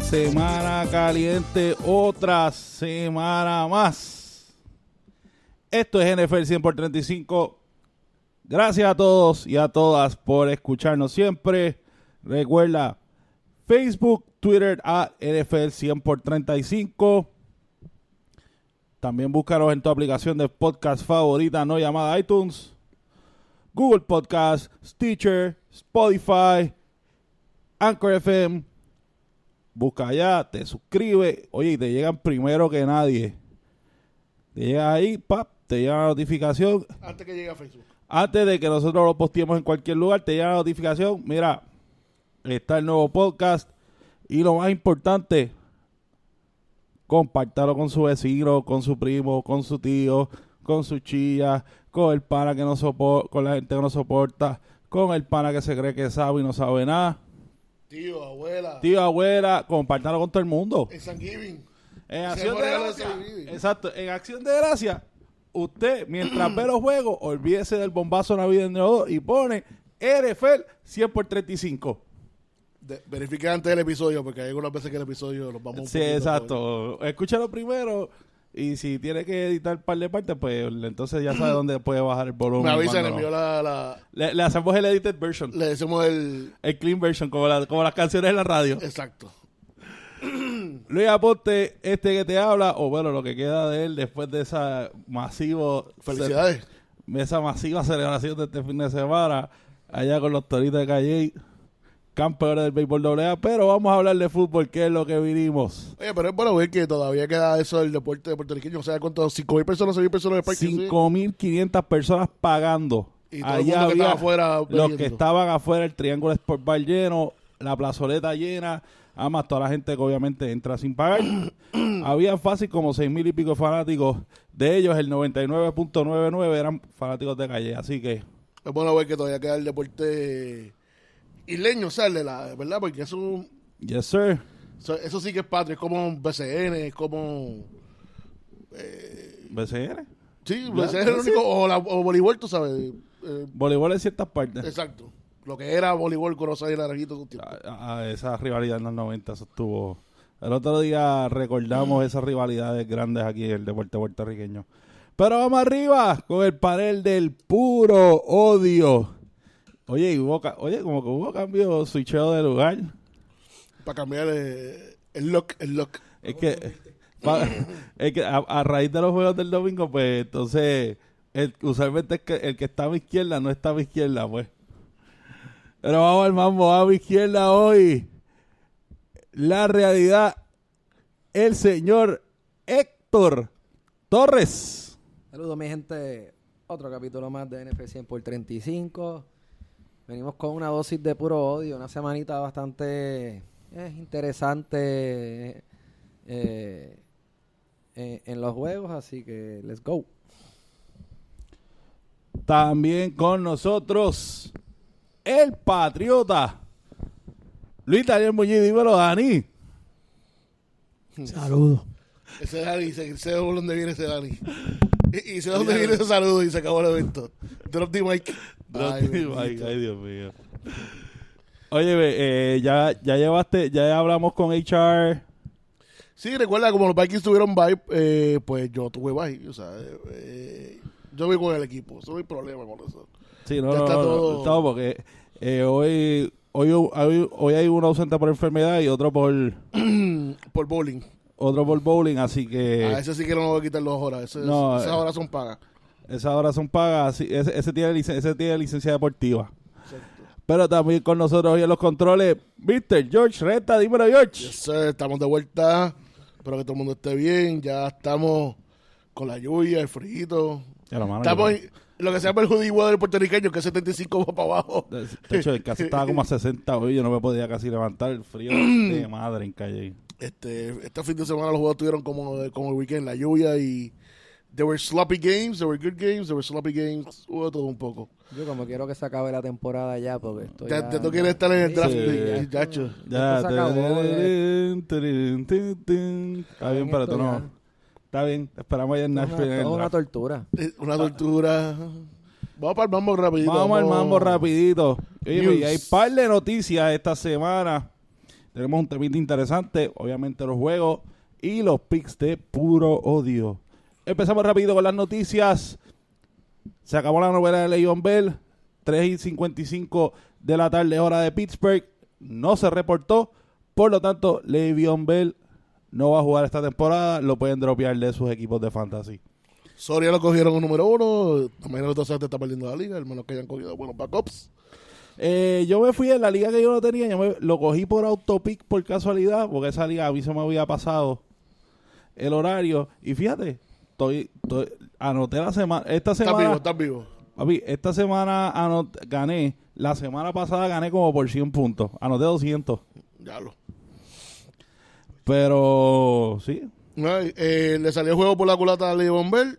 Semana caliente, otra semana más. Esto es NFL 100 por 35. Gracias a todos y a todas por escucharnos siempre. Recuerda, Facebook, Twitter a NFL 100 por 35. También búscanos en tu aplicación de podcast favorita no llamada iTunes, Google Podcast, Stitcher, Spotify, Anchor FM. Busca allá, te suscribe. Oye, y te llegan primero que nadie. Te llega ahí, pap, te llega la notificación. Antes que llegue a Facebook. Antes de que nosotros lo posteemos en cualquier lugar, te llega la notificación. Mira, está el nuevo podcast. Y lo más importante, compártalo con su vecino, con su primo, con su tío, con su chilla, con el pana que no soporta, con la gente que no soporta, con el pana que se cree que sabe y no sabe nada. Tío, abuela. Tío, abuela, compártalo con todo el mundo. En Thanksgiving. En Ese acción de gracia, exacto, en acción de gracia, usted mientras ve los juegos, olvídese del bombazo navideño y pone NFL 100 por 35. De- verifique antes del episodio, porque hay algunas veces que el episodio nos vamos un Sí, exacto. Escúchalo primero y si tiene que editar un par de partes, pues entonces ya sabe dónde puede bajar el volumen. Me avisa, le envió la, la- le, le hacemos el edited version, Le decimos el. el clean version, como, la- como las canciones en la radio. Exacto. Luis Aponte, este que te habla, o bueno, lo que queda de él después de esa masivo Felicidades. esa masiva celebración de este fin de semana allá con los Toritos de Calle, campeones del béisbol AA, pero vamos a hablar de fútbol, que es lo que vinimos. Oye, pero es bueno ver que todavía queda eso del deporte puertorriqueño. O sea, ¿cuántos? ¿5 mil personas, 6 mil personas en el parque? sí? 5.500 personas pagando. Y todo el Allá mundo que estaba había afuera los que estaban afuera, el Triángulo Sport Bar lleno, la plazoleta llena, además toda la gente que obviamente entra sin pagar. había fácil como seis mil y pico de fanáticos. De ellos, el 99.99 eran fanáticos de calle. Así que Es bueno ver que todavía queda el deporte isleño, o sea, de la, ¿verdad? Porque eso, Yes, sir. eso, eso sí que es patria, es como un BCN, es como... BCN. Sí, BCN es el único, o, la, o voleibol, tú sabes. eh, Voleibol en ciertas partes. exacto. Lo que era voleibol con Rosario y Naranjito. un. A- a esa rivalidad en los 90 eso estuvo. El otro día recordamos esas rivalidades grandes aquí en el deporte puertorriqueño. Pero vamos arriba con el panel del puro odio. Oye, y hubo, ca- oye, como que hubo cambio switcheo de lugar. Para cambiar eh, el look, el look. Es que, pa- es que a, a raíz de los juegos del domingo, pues entonces, el, usualmente es que el que está a mi izquierda no está a mi izquierda, pues. Pero vamos al mambo, a mi izquierda hoy. La realidad, el señor Héctor Torres. Saludos mi gente, otro capítulo más de NFL 100 por 35. Venimos con una dosis de puro odio, una semanita bastante eh, interesante eh, eh, en los juegos, así que let's go. También con nosotros, el patriota. Luis Daniel Muñiz, dímelo, Dani. Saludos. Ese Dani, sé, sé de dónde viene ese Dani. Y, y sé de dónde viene ese saludo y se acabó el evento. Drop the mic. Ay, Dios mío. Oye, eh, ya, ya llevaste, ya hablamos con HR. Sí, recuerda, como los Vikings tuvieron bye, eh, pues yo tuve bye. O sea, eh, yo voy con el equipo. Eso no hay problema con eso. Sí, no, Ya no, está no, todo- no, porque eh, hoy, hoy, hoy, hoy hay uno ausente por enfermedad y otro por Por bowling. otro por bowling, así que a ese sí que no me voy a quitar dos horas. Ese- No, esas eh. horas son pagas. Esas horas son pagas. ese, ese tiene licen- ese tiene licencia deportiva. Pero también con nosotros hoy en los controles, Mr. George Reta, dímelo George. Yes, sir, estamos de vuelta. Espero que todo el mundo esté bien. Ya estamos con la lluvia, el frío. Estamos en lo que se llama el hoodie weather puertorriqueño, que es 75 va para abajo. De hecho, el casi estaba como a 60 hoy, yo no me podía casi levantar el frío de madre en calle. Este, este fin de semana los juegos tuvieron como, como el weekend, la lluvia y there were sloppy games, there were good games, there were sloppy games, hubo todo un poco. Yo como quiero que se acabe la temporada ya, porque estoy Ya, quieres estar en el draft, chacho. Ya, Esto se acabó, tin. Está bien, pero tú no. Está bien, te esperamos allá en Nashville. es una tortura. Eh, Una tortura. Vamos para el mambo rapidito. Vamos al mambo rapidito. News. y hay par de noticias esta semana. tenemos un temita interesante, obviamente los juegos y los picks de puro odio. Empezamos rápido con las noticias. Se acabó la novela de Leon Bell, 3 y 55 de la tarde, hora de Pittsburgh. No se reportó, por lo tanto, Le'Veon Bell no va a jugar esta temporada. Lo pueden dropear de sus equipos de fantasy. Soria lo cogieron un número uno. También el otro se está perdiendo la liga, al menos que hayan cogido buenos backups. Eh, yo me fui en la liga que yo no tenía, yo me- lo cogí por autopic por casualidad, porque esa liga a mí se me había pasado el horario. Y fíjate, estoy, estoy- anoté la semana, esta Estás semana, vivo, estás vivo. papi, esta semana anot- gané, la semana pasada gané como por 100 puntos, anoté 200. Ya lo. Pero, sí, eh, le salió el juego por la culata a Leon Bell.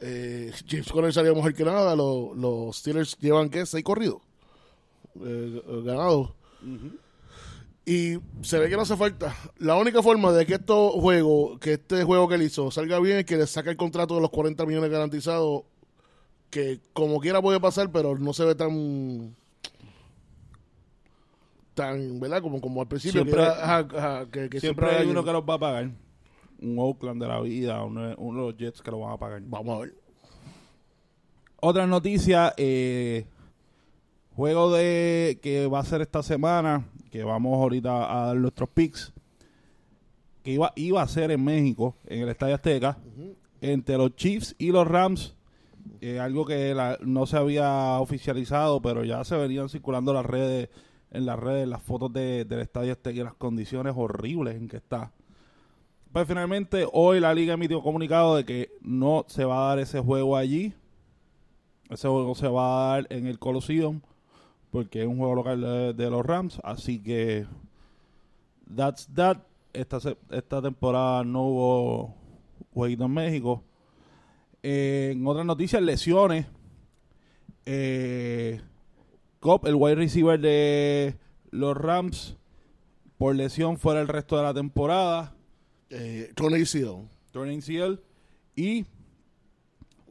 Eh, James Conner salió mejor que nada. Los, los Steelers llevan, ¿qué? Seis corridos. Eh, ganados. Y se ve que no hace falta. La única forma de que estos juegos, que este juego que él hizo salga bien es que le saque el contrato de los 40 millones garantizados. Que como quiera puede pasar, pero no se ve tan. tan, ¿verdad? Como, como al principio. que Siempre- era, ajá, ajá, que, que siempre hay uno que los va a pagar. Un Oakland de la vida, uno, uno de los Jets que lo van a pagar. Vamos a ver. Otra noticia, eh, juego de que va a ser esta semana, que vamos ahorita a dar nuestros picks, que iba, iba a ser en México, en el Estadio Azteca, entre los Chiefs y los Rams, eh, algo que la- no se había oficializado, pero ya se venían circulando las redes, en las redes las fotos de- del Estadio Azteca y las condiciones horribles en que está. Pues finalmente hoy la liga emitió comunicado de que no se va a dar ese juego allí. Ese juego se va a dar en el Coliseum porque es un juego local de, de los Rams. Así que that's that. Esta, esta temporada no hubo jueguito en México. Eh, en otras noticias, lesiones. Eh, Cobb, el wide receiver de los Rams, por lesión fuera el resto de la temporada. Eh, Tony Seal. Turning Seal y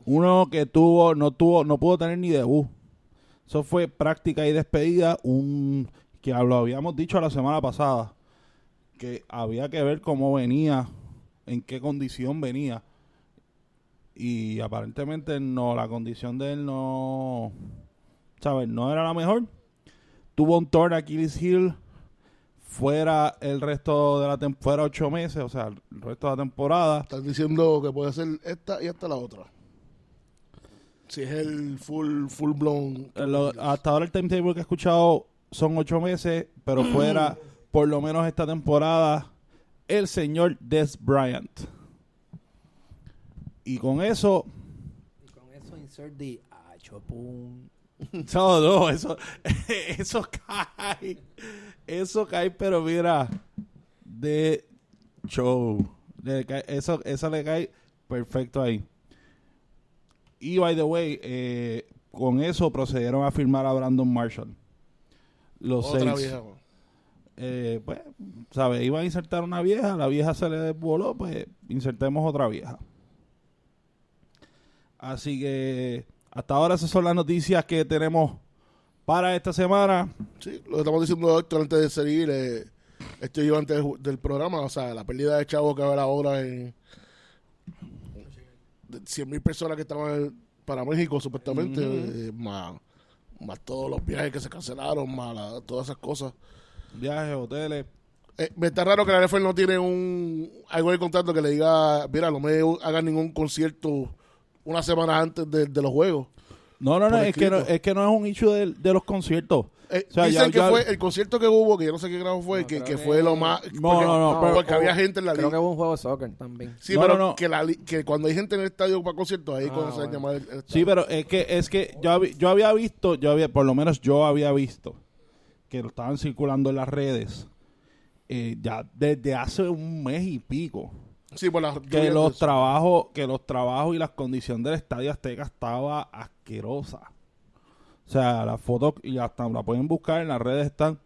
uno que tuvo no tuvo no pudo tener ni debut eso fue práctica y despedida un que lo habíamos dicho la semana pasada que había que ver cómo venía en qué condición venía y aparentemente no la condición de él no sabes no era la mejor tuvo un torn Achilles heel fuera el resto de la temporada, ocho meses, o sea, el resto de la temporada. Están diciendo que puede ser esta y hasta la otra. Si es el full, full blown. Eh, lo- hasta ahora el timetable que he escuchado son ocho meses, pero fuera por lo menos esta temporada el señor Des Bryant. Y con eso, Y con eso insert the acho, pum. no, no, eso, eso cae, eso cae, pero mira, de show, Le cae- eso, eso le cae perfecto ahí. Y by the way, eh, con eso procedieron a firmar a Brandon Marshall. Los Otra Saints. vieja. Eh, pues, ¿sabes? Iban a insertar una vieja, la vieja se le desvoló, pues insertemos otra vieja. Así que hasta ahora esas son las noticias que tenemos para esta semana. Sí, lo que estamos diciendo Héctor antes de seguir. Eh, esto iba antes del, del programa. O sea, la pérdida de chavo que va a haber ahora en. De 100 mil personas que estaban para México, supuestamente. eh, más, más todos los viajes que se cancelaron, más la- todas esas cosas. Viajes, hoteles. Eh, me está raro que la NFL no tiene un algo de contrato que le diga, mira, no me hagan ningún concierto una semana antes de, de los juegos. No, no, no, es que no, es que no es un issue de, de los conciertos. Eh, O sea, dicen ya- que ya- fue el concierto que hubo, que yo no sé qué grado fue, No, que, que que- fue lo más... No, porque, no, no, pero- porque había gente en la Creo que liga. hubo un juego de soccer también. Sí, No, pero no, no. Que, la, li- que cuando hay gente en el estadio para conciertos, ahí Ah, cuando se llama el, el Sí, pero es que es que yo, hab- yo había visto, yo había, por lo menos yo había visto que lo estaban circulando en las redes eh, ya desde hace un mes y pico. Sí, por las que los trabajos que los trabajos y las condiciones del estadio Azteca estaba asquerosa o sea las fotos y hasta la pueden buscar en las redes están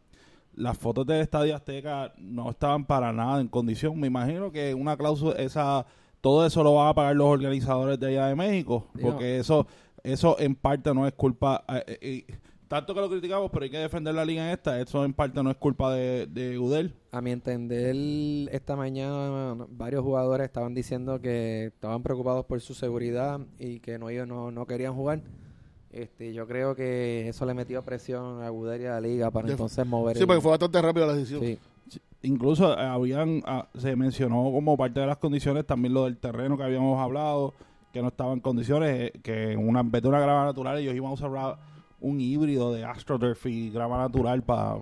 las fotos del estadio Azteca no estaban para nada en condición me imagino que una cláusula esa todo eso lo van a pagar los organizadores de allá de México porque eso eso en parte no es culpa eh, eh, tanto que lo criticamos, pero hay que defender la liga en esta. Eso en parte no es culpa de, de Udel. A mi entender, esta mañana varios jugadores estaban diciendo que estaban preocupados por su seguridad y que no ellos no, no querían jugar. Este, yo creo que eso le metió presión a Udel y a la liga para entonces mover. Sí, el- porque fue bastante rápido la decisión. Sí. Incluso eh, habían, ah, se mencionó como parte de las condiciones también lo del terreno que habíamos hablado, que no estaba en condiciones, eh, que en una, en vez de una grama natural ellos iban a usar un híbrido de AstroTurf y grama natural para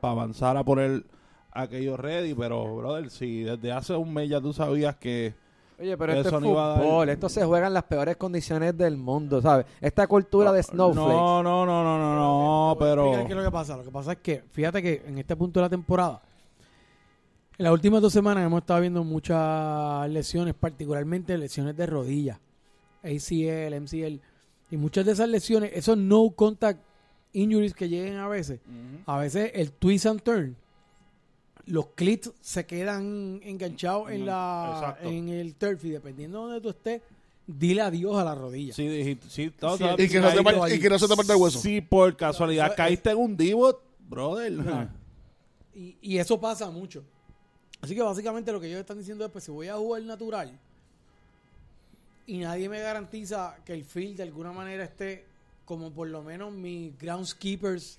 avanzar a poner aquello ready, pero brother, si desde hace un mes ya tú sabías que Oye, pero Eso esto es fútbol, esto se juega en las peores condiciones del mundo, ¿sabes? Esta cultura de snowflakes. No, no, no, no, no, no, pero ¿Qué es lo que pasa? Lo que pasa es que, fíjate que en este punto de la temporada, en las últimas dos semanas hemos estado viendo muchas lesiones, particularmente lesiones de rodilla, ACL, MCL, y muchas de esas lesiones, esos no contact injuries que lleguen a veces, a veces el twist and turn, los clits se quedan enganchados en la exacto. en el turf y dependiendo de donde tú estés, dile adiós a la rodilla. sí, dijiste- sí, no, Sí, Y que, no ahí- te par- ahí. y que no se te parte el hueso. Si por casualidad Eso caíste en un divot, brother. Y, y eso pasa mucho. Así que básicamente lo que ellos están diciendo es, pues si voy a jugar natural y nadie me garantiza que el field de alguna manera esté como por lo menos mis groundskeepers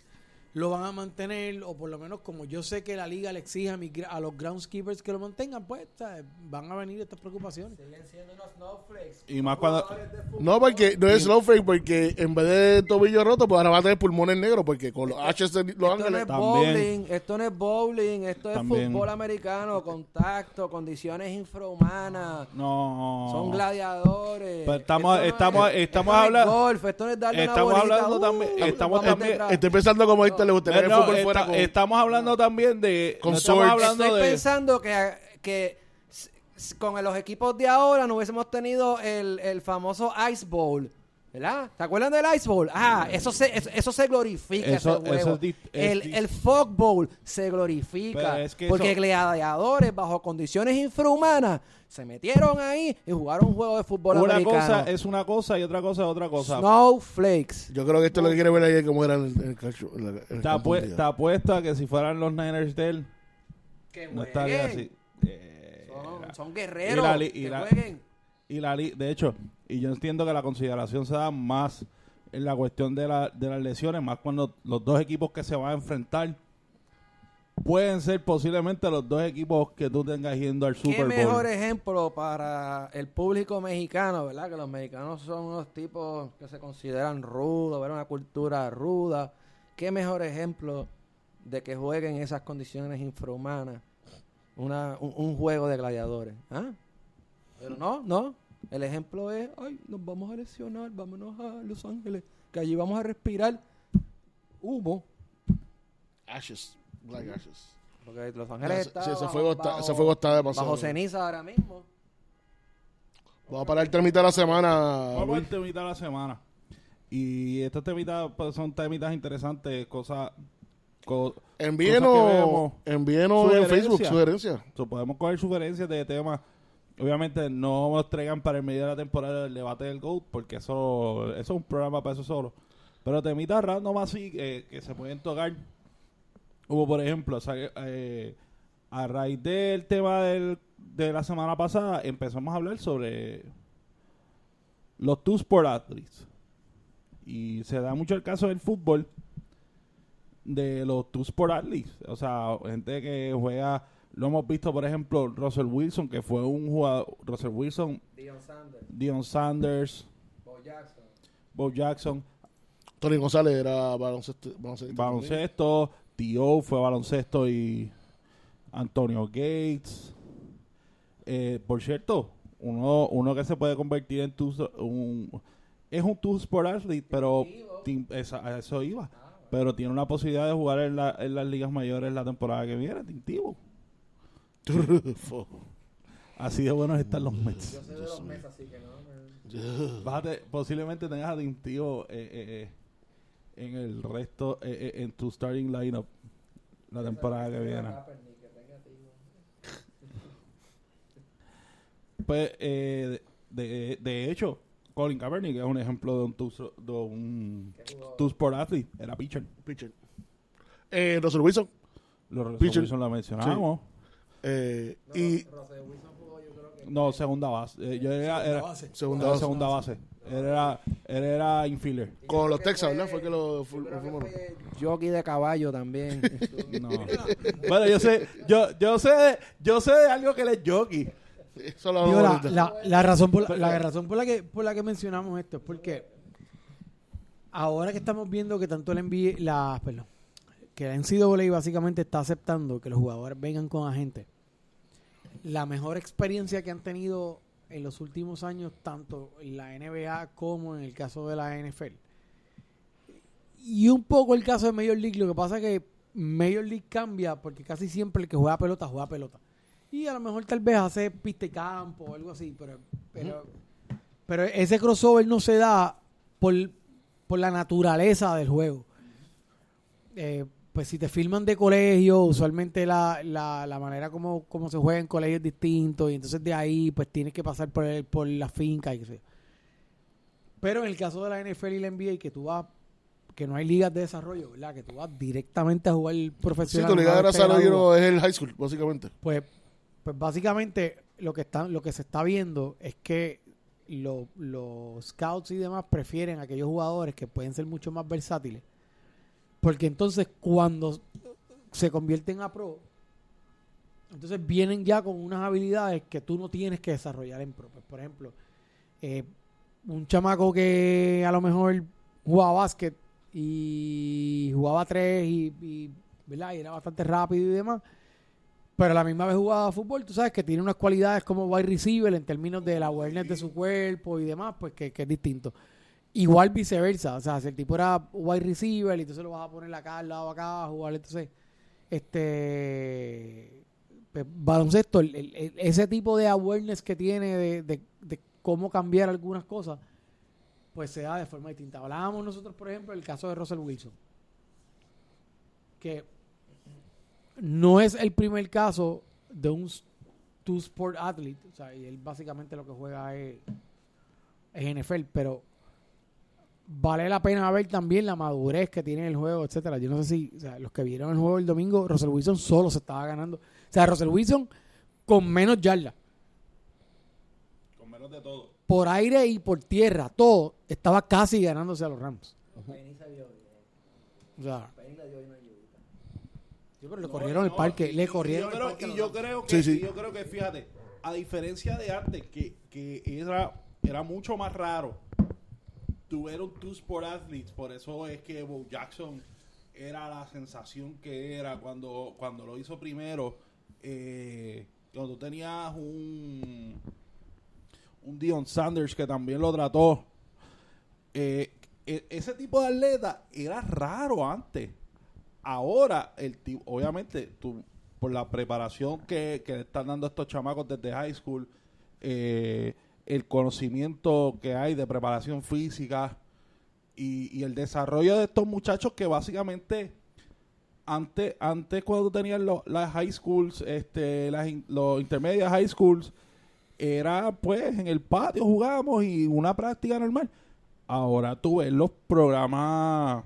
lo van a mantener o por lo menos como yo sé que la liga le exige a, gra- a los groundskeepers que lo mantengan, pues ¿sabes? van a venir estas preocupaciones. Siguen siendo unos snowflakes. Y más cuando- No, porque no es slow fake, porque en vez de tobillo roto, pues ahora va a tener pulmones negros, porque con los H de Los Esto no es También. bowling, esto no es bowling, esto es También. fútbol americano, contacto, condiciones infrahumanas. No. Son gladiadores. Pero estamos- Esto no estamos- es- estamos esto no es hablando- golf, esto no es darle una estamos bolita, hablando uh, también- estamos vamos también-. Estoy pensando como a este le gustaría No, el fútbol está- fuera con... estamos hablando también de. Con no estamos hablando Estoy de. pensando que, que con los equipos de ahora no hubiésemos tenido el, el famoso Ice Bowl. ¿Verdad? ¿Se acuerdan del Ice Bowl? Ah, eso se, eso, eso se glorifica. Eso- ese juego. eso es di- es el, el Fog Bowl se glorifica. Pero es que porque eso- gladiadores bajo condiciones infrahumanas se metieron ahí y jugaron un jugo de fútbol Una americano. cosa es una cosa y otra cosa es otra cosa. Snowflakes. Yo creo que esto es lo que quiere ver ahí es cómo era en el, Te, un día. te apuesta que si fueran los Niners de él, Que no estaría así. Eh, Son, son guerreros. y la li- y que la- jueguen. Y la li- de hecho, y yo entiendo que la consideración se da más en la cuestión de, la- de las lesiones, más cuando los dos equipos que se van a enfrentar pueden ser posiblemente los dos equipos que tú tengas yendo al Qué Super Bowl. mejor ejemplo para el público mexicano, ¿verdad? Que los mexicanos son unos tipos que se consideran rudos, ¿verdad? Una cultura ruda. Qué mejor ejemplo de que jueguen en esas condiciones infrahumanas una, un, un juego de gladiadores. ¿ah? Pero no, no. El ejemplo es, ay, nos vamos a lesionar, vámonos a Los Ángeles, que allí vamos a respirar humo. Ashes. Black Ashes. Porque Los Ángeles ese- está sí, ese bajo- fuego está- bajo- ese fuego está demasiado- Bajo ceniza ahora mismo. Vamos a parar el mitad de la semana. Vamos Luis. al temita de la semana. Y estos temitas pues, son temitas interesantes, cosas... co- Envíenos, Cosas que vemos. envíenos en. Facebook sugerencias. so, podemos coger sugerencias de temas. Obviamente no nos traigan para el medio de la temporada del debate del GOAT, porque eso, eso es un programa para eso solo. Pero temitas random así eh, que se pueden tocar. Como por ejemplo, o eh, a raíz del tema del, de la semana pasada, empezamos a hablar sobre los two sport athletes. Y se da mucho el caso del fútbol de los two sport athletes. O sea, gente que juega, lo hemos visto, por ejemplo, Russell Wilson, que fue un jugador, Russell Wilson, Dion Sanders, Dion Sanders, Bo Jackson. Bo Jackson, Tony González era baloncesto. baloncesto baloncesto, T.O. fue baloncesto y Antonio Gates. Eh, por cierto, uno, uno que se puede convertir en tu, un, es un two sport athlete, pero tim- esa- a eso iba. Pero tiene una posibilidad de jugar en, la- en las ligas mayores la temporada que viene, Tintivo. Así de buenos están los Mets. Yo soy de los Mets, así que no. me- Bájate, posiblemente tengas a eh, eh, eh, en el resto, eh, eh, en tu starting lineup la temporada que viene. Pues, eh, de, de hecho, Colin Kaepernick es un ejemplo de un two, de un two sport athlete. Era pitcher. Pitcher. Eh, Russell Wilson. Los Pitcher. Wilson la mencionamos. Eh, y No, segunda base. Eh, yo era, era- base. segunda base. segunda base. Él era, él era infielder. con los Texas, ¿verdad? Fue que lo. Jockey de caballo también. No. bueno, yo sé, yo, yo sé, yo sé de algo que él es jockey. Eso lo Digo, la, la- la razón por la, la razón por la que por la que mencionamos esto es porque ahora que estamos viendo que tanto el NBA, la, perdón, que la NCAA básicamente está aceptando que los jugadores vengan con agentes. La mejor experiencia que han tenido en los últimos años, tanto en la NBA como en el caso de la NFL. Y un poco el caso de Major League, lo que pasa es que Major League cambia porque casi siempre el que juega pelota juega pelota. Y a lo mejor tal vez hace pista y campo o algo así, pero, pero, pero ese crossover no se da por, por la naturaleza del juego. Eh, pues si te filman de colegio, usualmente la, la, la manera como, como se juega en colegios es distinto y entonces de ahí pues tienes que pasar por, el, por la finca y qué. Pero en el caso de la NFL y la NBA, que tú vas, que no hay ligas de desarrollo, ¿verdad? Que tú vas directamente a jugar Sí, profesional. tu liga de desarrollo es el high school, básicamente. Pues, pues básicamente lo que está, lo que se está viendo es que lo- los scouts y demás prefieren aquellos jugadores que pueden ser mucho más versátiles. Porque entonces cuando se convierten a pro, entonces vienen ya con unas habilidades que tú no tienes que desarrollar en pro. Pues, por ejemplo, eh, un chamaco que a lo mejor jugaba básquet y jugaba tres y, y, ¿verdad? y era bastante rápido y demás pero a la misma vez jugaba fútbol, tú sabes que tiene unas cualidades como wide receiver en términos de la awareness de su cuerpo y demás, pues que, que es distinto. Igual viceversa, o sea, si el tipo era wide receiver y entonces lo vas a poner acá al lado acá a jugar, entonces, este, pues, baloncesto, el- el- el- ese tipo de awareness que tiene de, de- de cómo cambiar algunas cosas, pues se da de forma distinta. Hablábamos nosotros, por ejemplo, del caso de Russell Wilson, que no es el primer caso de un two sport athlete, o sea, y él básicamente lo que juega es, es NFL, pero vale la pena ver también la madurez que tiene el juego, etcétera. Yo no sé si, o sea, los que vieron el juego el domingo, Russell Wilson solo se estaba ganando. O sea, Russell Wilson con menos yardas, Con menos de todo. por aire y por tierra, todo, estaba casi ganándose a los Rams. O sea, sí, pero le corrieron el No, parque, le corrieron y el yo parque. a creo, y los yo creo que Sí, sí. yo creo que fíjate a diferencia de antes que, que era era mucho más raro un two sport athletes por eso es que Bo Jackson era la sensación que era cuando cuando lo hizo primero eh, cuando tenías un un Dion Sanders que también lo trató eh, e- ese tipo de atleta era raro antes. Ahora el obviamente tú por la preparación que, que le están dando estos chamacos desde high school eh, el conocimiento que hay de preparación física y, el desarrollo de estos muchachos que básicamente antes antes cuando tú tenías lo- las high schools este las los intermedias high schools era pues en el patio jugábamos y una práctica normal ahora tú ves los programas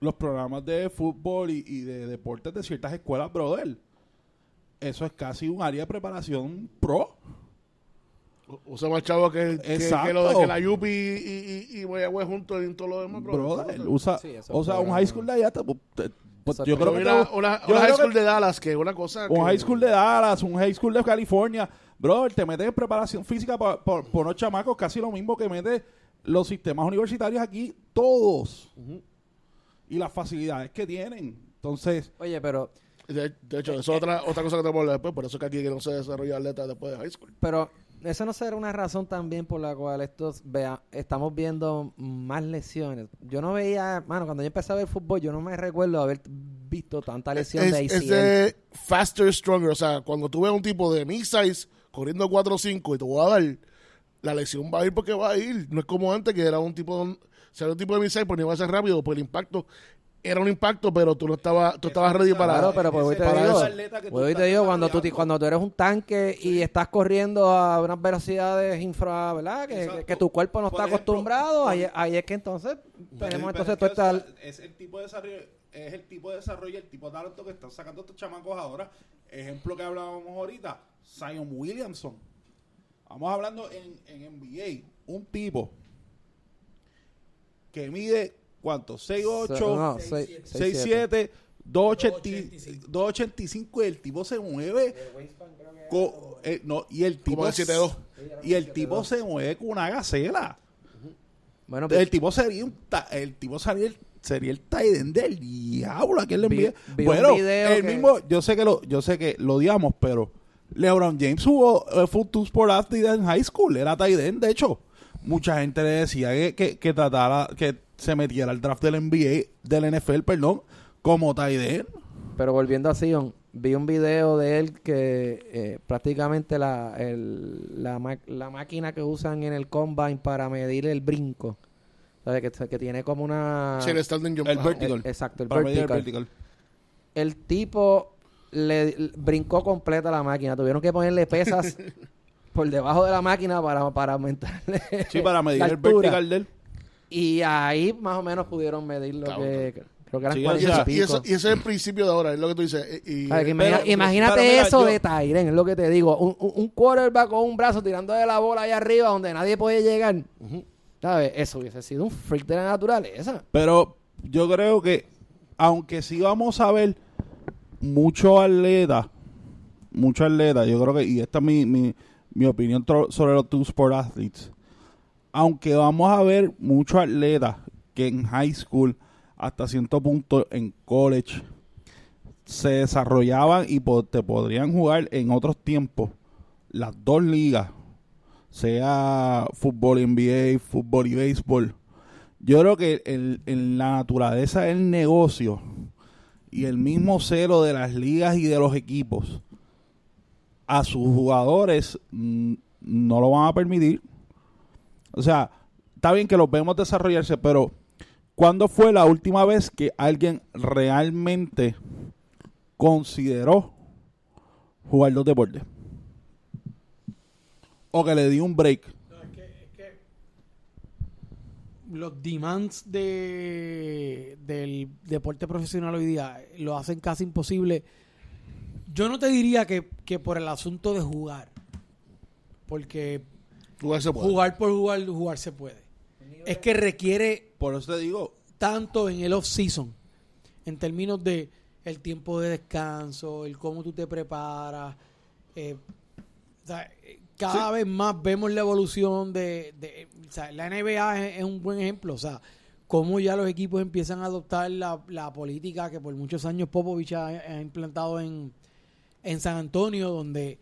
los programas de fútbol y, y de deportes de ciertas escuelas, brother. Eso es casi un área de preparación pro. Usa más chavo que, que, Exacto. que lo de que la Yupi y, y, y Mayagüez juntos en todo lo demás, bro. Brother, usa, Sí, o sea, un high school de allá, te- te- pues, yo creo que una, te- una, yo una high school que de Dallas, que es una cosa un que- high school de Dallas, un high school de California, brother, te metes en preparación física por, por, por unos chamacos, casi lo mismo que mete los sistemas universitarios aquí, todos. Y las facilidades que tienen. Entonces, Oye, pero De, de hecho, eso es otra, otra cosa que te hablar después. Por eso es que aquí no se desarrolla atleta después de high school. Pero eso no será una razón también por la cual estos vea, estamos viendo más lesiones. Yo no veía, mano, cuando yo empecé a ver fútbol, yo no me recuerdo haber visto tanta lesión Es, de es ACL. de faster, stronger. O sea, cuando tú ves un tipo de mi size corriendo 4 o 5 y te voy a dar, la lesión va a ir porque va a ir. No es como antes que era un tipo de, o sea, un tipo de mi size, pues no iba a ser rápido, pues el impacto era un impacto, pero tú no estabas, tú estabas ready para... Claro, pero pues hoy te digo, pues hoy te digo cuando tú, desarrollando. cuando tú eres un tanque y estás corriendo a unas velocidades infra, ¿verdad? Que, que tu cuerpo no Por está ejemplo, acostumbrado, ahí, ahí es que entonces tenemos entonces es que, esta... o sea, es el tipo de desarrollo es el tipo de desarrollo el tipo de talento que están sacando estos chamacos ahora. Ejemplo que hablábamos ahorita Zion Williamson. Vamos hablando en, en NBA un tipo que mide ¿cuánto? 6'8 No, seis- seis, siete. 6'7 2'85 2'85 y el tipo se mueve co- eh, no, y el tipo 7'2". y el tipo se mueve con una gacela Bueno, el tipo sería un ta- el tipo sería el, sería el tight end del diablo a quien le Vi- envíe. vi un bueno, el que- mismo, yo sé que lo, yo sé que lo odiamos, pero LeBron James jugó eh, fue un two sport athlete en high school, era tight end, de hecho. Mucha gente le decía que, que, que tratara, que se metiera al draft del NBA, del NFL, perdón, como end. Pero volviendo a Sion, vi un video de él que eh, prácticamente la, el- la, ma- la máquina que usan en el combine para medir el brinco, ¿sabes? Que, que tiene como una... Sí, el standing jump. El vertical. el- exacto, el Para medir el vertical. El tipo le, le- brincó completa la máquina. Tuvieron que ponerle pesas por debajo de la máquina para, para aumentarle Sí, para medir la el vertical de él. Y ahí más o menos pudieron medir lo que... Creo que eran Sí, Y, 40 o sea, eso- y eso- y es el principio de ahora, es lo que tú dices. Y, y- ver, imagina- pero- imagínate pero mira, eso yo- de Tyren, es lo que te digo. Un, un, un quarterback con un brazo tirando de la bola allá arriba donde nadie puede llegar. ¿Sabes? Eso hubiese sido un freak de la naturaleza. Pero yo creo que, aunque sí vamos a ver muchos atletas, muchos atletas, yo creo que, y esta es mi, mi, mi opinión sobre los two sport athletes, aunque vamos a ver muchos atletas que en high school, hasta cierto punto en college, se desarrollaban y te podrían jugar en otros tiempos las dos ligas, sea fútbol NBA, fútbol y béisbol. Yo creo que en, en la naturaleza del negocio y el mismo celo de las ligas y de los equipos, a sus jugadores mm, no lo van a permitir. O sea, está bien que los vemos desarrollarse, pero ¿cuándo fue la última vez que alguien realmente consideró jugar los deportes? O que le dio un break. Es que los demands de, del deporte profesional hoy día lo hacen casi imposible. Yo no te diría que, que por el asunto de jugar, porque jugar se puede. jugar por jugar, jugar se puede. Es que requiere Por eso te digo, tanto en el off-season, en términos de el tiempo de descanso, el cómo tú te preparas. eh, o sea, cada vez más vemos la evolución de... de- o sea, la NBA es, es un buen ejemplo. O sea, cómo ya los equipos empiezan a adoptar la, la política que por muchos años Popovich ha, ha implantado en, en San Antonio, donde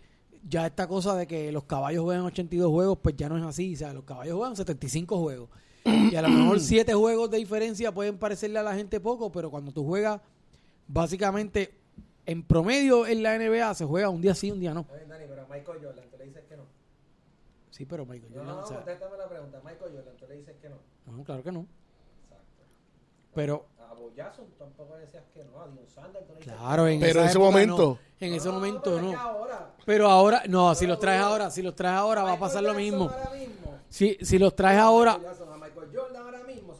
ya esta cosa de que los caballos juegan 82 juegos, pues ya no es así. O sea, los caballos juegan 75 juegos. Y a lo mejor 7 juegos de diferencia pueden parecerle a la gente poco, pero cuando tú juegas, básicamente, en promedio en la NBA se juega un día sí, un día no. Dani, pero Michael Jordan, tú le dices que no. Sí, pero Michael Jordan, o sea, contéstame la pregunta. Michael Jordan, tú le dices que no. no, claro que no. Exacto. Pero, A Boyazo tampoco decías que no. A Dion Sanders tú le dices claro, en Pero esa en ese época momento- no. En ese momento no. ahora, Pero ahora, no, si los traes ahora, si los traes ahora va a pasar lo mismo. Mismo. Si, si los traes ahora, Jordan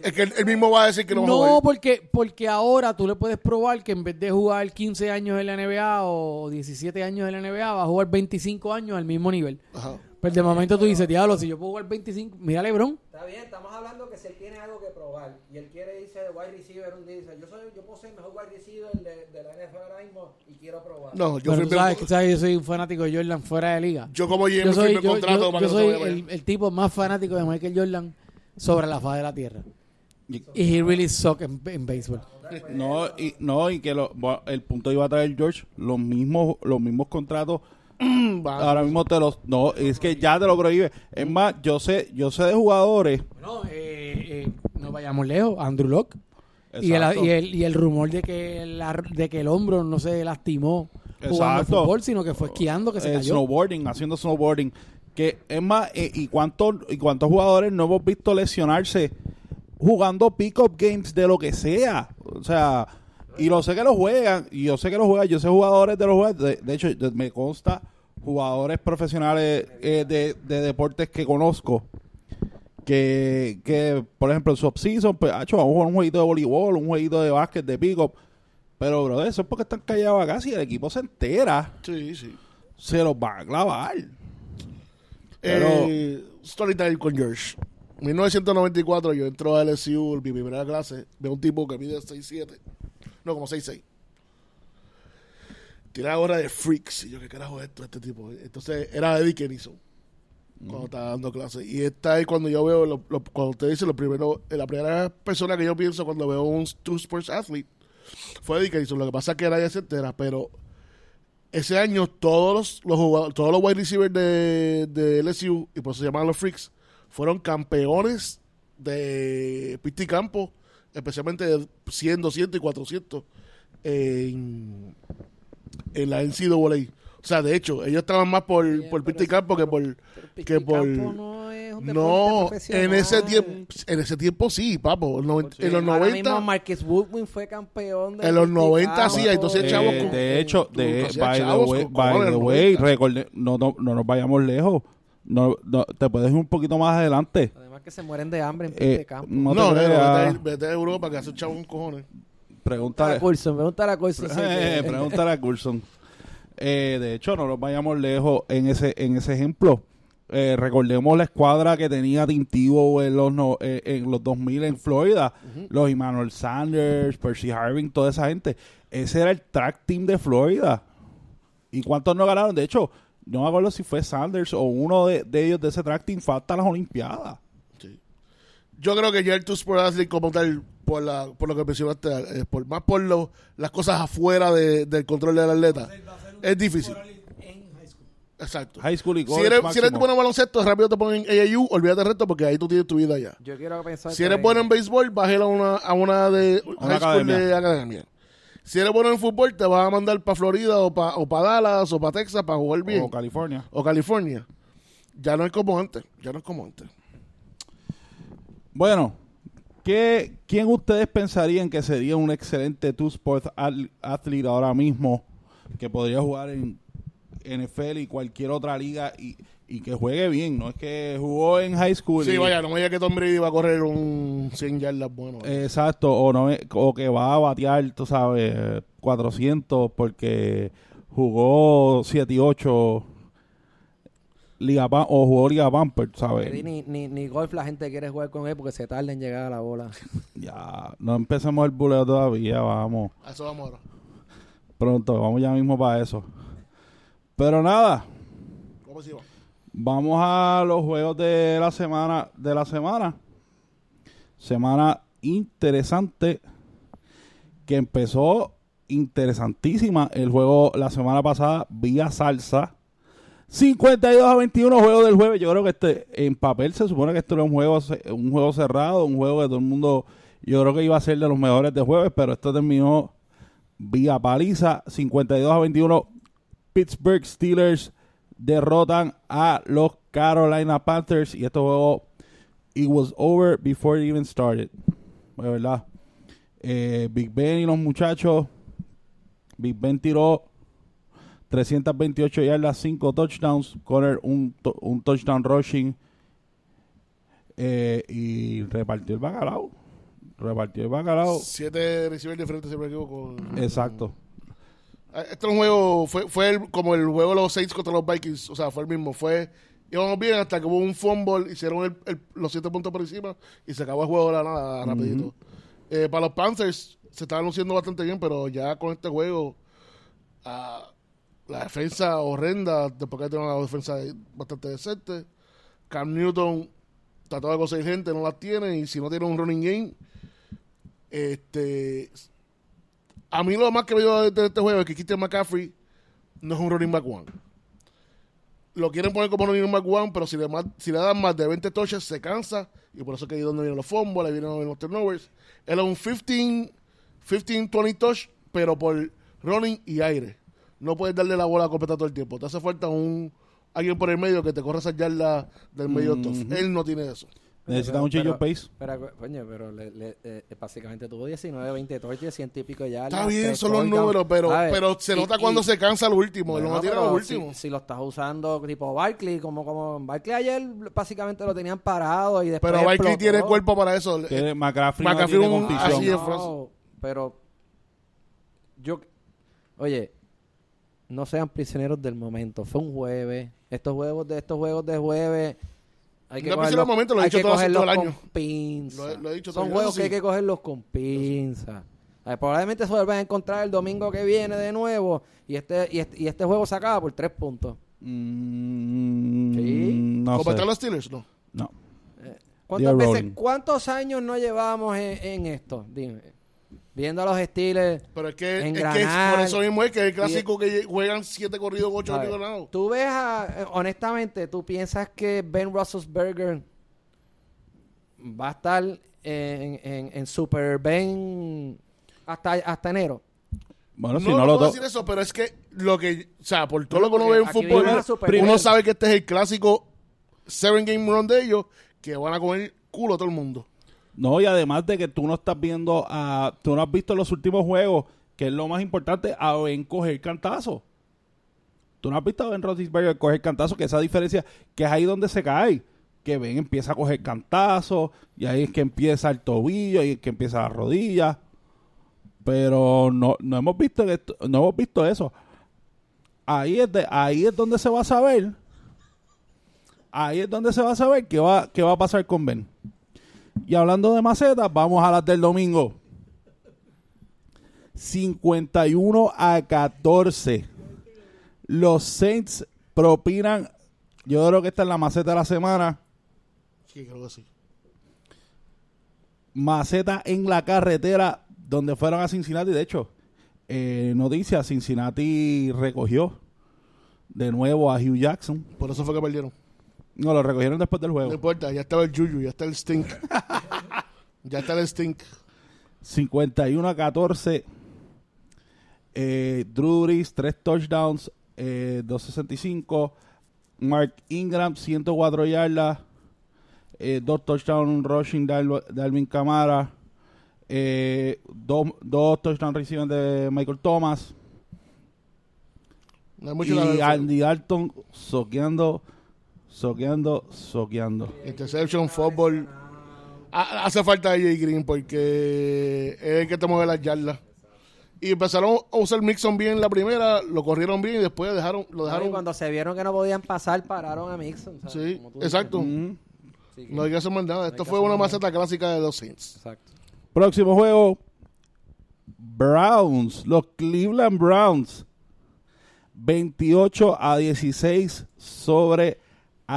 Es que él, él mismo va a decir que no, va a No, jugar. porque, porque ahora tú le puedes probar que en vez de jugar 15 años en la NBA o 17 años en la NBA, va a jugar 25 años al mismo nivel. Ajá. Pero de momento tú dices, diablo, si yo puedo jugar 25, mira LeBron. Está bien, estamos hablando que si él tiene algo que probar y él quiere irse de wide receiver un día dice, yo, soy, yo puedo ser el mejor wide receiver de, de la NFL ahora mismo y quiero probar. No, yo, Pero firmé- sabes, que sabes, yo soy un fanático de Jordan fuera de liga. yo como GM Yo soy, firmé yo, contrato yo- para yo que no se soy el, el tipo más fanático de Michael Jordan sobre la faz de la tierra. He really suck en, en béisbol. No, y, no, y que lo- el punto iba a traer George, los mismos, los mismos contratos, ahora mismo te los, no, es que ya te lo prohíbe. Es más, yo sé, yo sé de jugadores, Bueno, eh, eh, no vayamos lejos, Andrew Locke. Y el, y, el, y el rumor de que, la- de que el hombro no se lastimó jugando Exacto. fútbol, sino que fue esquiando que se eh, cayó. snowboarding, haciendo snowboarding, que es más, eh, y cuántos, y cuántos jugadores no hemos visto lesionarse jugando pick-up games de lo que sea. O sea, y lo sé que lo juegan, y yo sé que lo juegan, yo sé jugadores de los jugadores, de, de hecho, de- me consta jugadores profesionales eh, de, de deportes que conozco, que, que por ejemplo, en su off-season, pues, hecho, vamos a jugar un jueguito de voleibol, un jueguito de básquet, de pick-up, pero, bro, eso es porque están callados acá, si el equipo se entera, Sí, sí. se los van a clavar. Pero- Eh, Storytime con George. 1994 yo entro a LSU, mi primera clase, veo un tipo que mide 6'7". No, como 6'6". Tira ahora de freaks. Y yo, ¿qué carajo es esto, este tipo? Entonces, era Eddie Kenison. Cuando estaba dando clases. Y está ahí cuando yo veo, lo- lo- cuando usted dice lo primero, eh, la primera persona que yo pienso cuando veo un Two Sports Athlete fue Eddie Kenison. Lo que pasa es que nadie se entera, pero ese año todos los, los jugadores, todos los wide receivers de, de LSU, y por eso se llamaban los Freaks, fueron campeones de pista y campo, especialmente de 100, 200 y 400 en, en la NCAA. O sea, de hecho, ellos estaban más por, Bien, por pista y campo que por... Que por- no es un No, en ese tiempo, en ese tiempo sí, papo. En, noven- en los Ahora 90, mismo Marcus Woodwin fue campeón de En los Piscicampo, 90 sí, entonces en- chavos Eh, con- de hecho, de, by the chavos way, by the way, 90. recorde- no, no, no nos vayamos lejos. No, no, te puedes ir un poquito más adelante. Además que se mueren de hambre en Eh, Piscicampo. no, no, te creas. vete, vete a Europa que hace un chavo con cojones. Pregúntale, a Coulson, pregúntale a Coulson. eh, que- pregúntale a Coulson. Eh, de hecho, no nos vayamos lejos en ese, en ese ejemplo. Eh, recordemos la escuadra que tenía Tintivo en los, no- eh, en los 2000 en Florida. Los Emmanuel Sanders, Percy Harvin, toda esa gente. Ese era el track team de Florida. ¿Y cuántos no ganaron? De hecho, no me acuerdo si fue Sanders o uno de, de ellos de ese track team fue hasta las Olimpiadas. Sí. Yo creo que ya el Two Sport Athlete como tal, por, la, por lo que mencionaste, eh, por, más por lo, las cosas afuera de- del control del atleta, es difícil. En high school. Exacto. High school y Si college eres, si eres bueno en baloncesto, rápido te ponen AAU, olvídate del resto porque ahí tú tienes tu vida ya. Yo quiero pensar Si eres bueno en béisbol, bájala a una, a una de una high school academia. de academia. Si eres bueno en fútbol, te vas a mandar para Florida o para o pa Dallas o para Texas para jugar bien. O California. o California. Ya no es como antes. Ya no es como antes. Bueno, ¿qué, ¿quién ustedes pensarían que sería un excelente two sport al- athlete ahora mismo que podría jugar en NFL y cualquier otra liga y, y que juegue bien? No es que jugó en high school. Sí, y- vaya, no me diga que Tom Brady va a correr un 100 yardas bueno. Exacto, o, no, o que va a batear, tú sabes, 400 porque jugó 7 y 8 Liga o jugó Liga Pamper, ¿sabes? Ni, ni, ni golf la gente quiere jugar con él porque se tarda en llegar a la bola. Ya, no empecemos el buleo todavía, vamos. A eso vamos ahora. Pronto, vamos ya mismo para eso. Pero nada, ¿Cómo se va? Vamos a los juegos de la semana de la semana. Semana interesante que empezó interesantísima el juego la semana pasada vía salsa. 52 a 21 juego del jueves. Yo creo que este en papel se supone que esto era un juego un juego cerrado, un juego que todo el mundo yo creo que iba a ser de los mejores de jueves, pero esto terminó vía paliza 52 a 21 Pittsburgh Steelers derrotan a los Carolina Panthers y este juego it was over before it even started. De verdad. Eh, Big Ben y los muchachos Big Ben tiró 328 yardas, 5 touchdowns, Conner un, to- un touchdown rushing eh, y repartió el bacalao. Repartió el bacalao. Siete receivers diferentes, si me equivoco. Exacto. Ah, Este es un juego, fue, fue el- como el juego de los Saints contra los Vikings. O sea, fue el mismo. Fue, íbamos bien hasta que hubo un fumble, hicieron el- el- los siete puntos por encima y se acabó el juego de la nada, rapidito. Eh, para los Panthers se estaban luciendo bastante bien, pero ya con este juego, ah, la defensa horrenda, después que tienen una defensa bastante decente. Cam Newton trató de conseguir gente, no las tiene, y si no tiene un running game, este a mí lo más que me dio de, este juego es que Christian McCaffrey no es un running back one. Lo quieren poner como running back one, pero si le, ma- si le dan más de 20 touches se cansa y por eso que ahí es donde vienen los fumbles, ahí vienen los turnovers. Él es un 15, 15, 20 touch, pero por running y aire. No puedes darle la bola completa todo el tiempo. Te hace falta un alguien por el medio que te corra esa yarda del medio tough. Él no tiene eso. Necesitan Pero- un pero- pace. Pero, coño, pero le- le- eh, básicamente tuvo 19, 20 touchdowns, 100 y pico ya. Está bien, son los números, pero, pero se nota cuando se cansa al último. él no al último. Si, si lo estás usando tipo Barkley, como, como Barkley ayer básicamente lo tenían parado y después Pero Barkley tiene cuerpo para eso. Que McCaffrey, no tiene un- condición. así de No, fácil. pero yo, oye, no sean prisioneros del momento. Fue un jueves. Estos juegos de estos juegos de jueves hay que No cogerlos, momento, lo he dicho todo- todo el con año. pinzas. Lo he- lo he dicho Son todo juegos que hay que cogerlos con pinzas. Ay, probablemente se vuelvan a encontrar el domingo que viene de nuevo y este y este, y este juego se acaba por tres puntos. Mm, Sí. No ¿Como sé. están los Steelers? No. No. ¿Cuántas Dear veces, cuántos años no llevamos en, en esto? Dime. Viendo a los Steelers. Pero es que, es que por eso mismo es que el clásico que juegan siete corridos, ocho corridos ganados. Tú ves a, eh, honestamente, tú piensas que Ben Roethlisberger va a estar en, en, en Super Ben hasta, hasta enero. Bueno, si no, no, no lo puedo decir eso, pero es que lo que, o sea, por todo lo que uno ve en fútbol, uno sabe que este es el clásico seven game run de ellos, que van a comer culo a todo el mundo. No, y además de que tú no estás viendo. Tú no has visto los últimos juegos, que es lo más importante, a Ben coger cantazo. Tú no has visto a Ben Roethlisberger coger cantazo, que esa diferencia, que es ahí donde se cae. Que Ben empieza a coger cantazo, y ahí es que empieza el tobillo, y es que empieza la rodilla. Pero no, no hemos visto esto- no hemos visto eso. Ahí es, de, ahí es donde se va a saber. Ahí es donde se va a saber qué va, qué va a pasar con Ben. Y hablando de macetas, vamos a las del domingo. 51 a 14. Los Saints propinan, yo creo que esta es la maceta de la semana, Sí, creo que sí. maceta en la carretera donde fueron a Cincinnati. De hecho, eh, noticia, Cincinnati recogió de nuevo a Hugh Jackson. Por eso fue que perdieron. No, lo recogieron después del No juego. importa, ya estaba el Juju, ya está el Stink. ya está el Stink. 51 a 14. Eh, Drew Brees, 3 touchdowns, eh, 265. Mark Ingram, 104 yardas. Eh, dos touchdowns rushing de, Al- de Alvin Kamara. Eh, dos, dos touchdowns reciben de Michael Thomas. No y. Andy Dalton soqueando, soqueando, soqueando. Interception, fútbol. Ha- Hace falta a AJ Green porque es el que te mueve las yardas. Y empezaron a usar Mixon bien la primera, lo corrieron bien y después dejaron, lo Y dejaron. cuando se vieron que no podían pasar, pararon a Mixon. ¿sabes? Sí, exacto. Mm. Así que- No hay que hacer más nada. Esto fue una maceta clásica de los Saints. Exacto. Próximo juego. Browns. Los Cleveland Browns. 28 a 16 sobre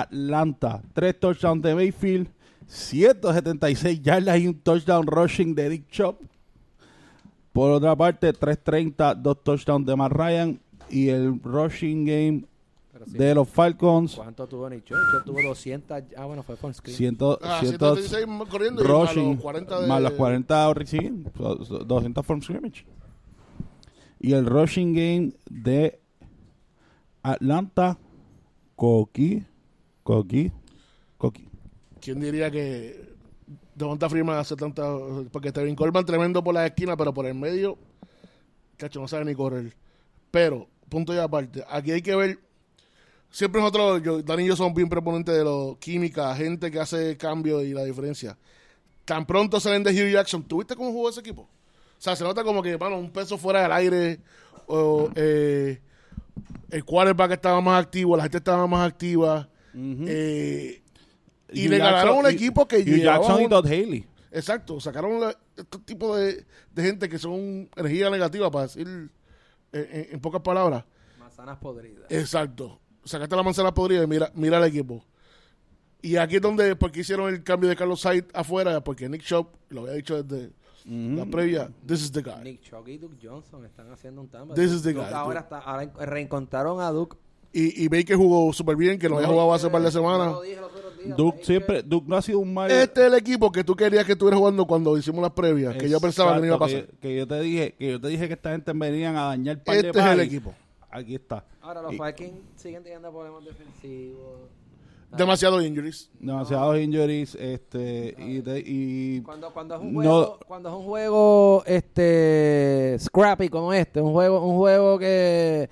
Atlanta. Tres touchdowns de Mayfield. 176 yardas y un touchdown rushing de Dick Chop. Por otra parte, 330, dos touchdowns de Matt Ryan. Y el rushing game sí. de los Falcons. ¿Cuánto tuvo Nick Chubb? Chubb tuvo 200. Ah, bueno, fue con screen. 100, Ah, 100 136 corriendo y más rushing los 40 de... más los 40 receiving, so- so- 200 from scrimmage. Y el rushing game de Atlanta, Coqui, Coqui, Coqui. ¿Quién diría que Devonta Freeman hace tanta... Porque Tevin Coleman tremendo por la esquina, pero por el medio, cacho, no sabe ni correr. Pero, punto y aparte, aquí hay que ver... Siempre nosotros, yo, y yo somos bien proponentes de lo química, gente que hace cambio y la diferencia. Tan pronto salen de Hugh Jackson, ¿tuviste cómo jugó ese equipo? O sea, se nota como que, bueno, un peso fuera del aire, o eh, el quarterback estaba más activo, la gente estaba más activa. Eh, y Hugh le ganaron un equipo que Hugh llevaba Jackson y Todd Haley. Exacto, sacaron la- este tipo de, de gente que son energía negativa, para decir en, en pocas palabras. Manzanas podridas. Exacto. Sacaste la manzana podrida y mira, mira el equipo. Y aquí es donde, porque hicieron el cambio de Carlos Sainz afuera, porque Nick Shop, lo había dicho desde la previa, this is the guy. Nick Chubb y Duke Johnson están haciendo un tamba. This is the Duke guy, Ahora, está, ahora en- reencontraron a Duke. Y, y Baker jugó súper bien, que no había jugado hace un par de semanas. lo dije los otros días, Duke siempre, Duke no ha sido un mal. Este es el equipo que tú querías que estuviera jugando cuando hicimos las previas, que yo pensaba que no iba a pasar. Que, que yo te dije, que yo te dije que esta gente venían a dañar par de Este es el equipo. Aquí está. Ahora los Vikings siguen teniendo problemas defensivos. Demasiado injuries. demasiados injuries, este, y, de- y Cuando, cuando es un No. juego, cuando es un juego este scrappy como este, un juego, un juego que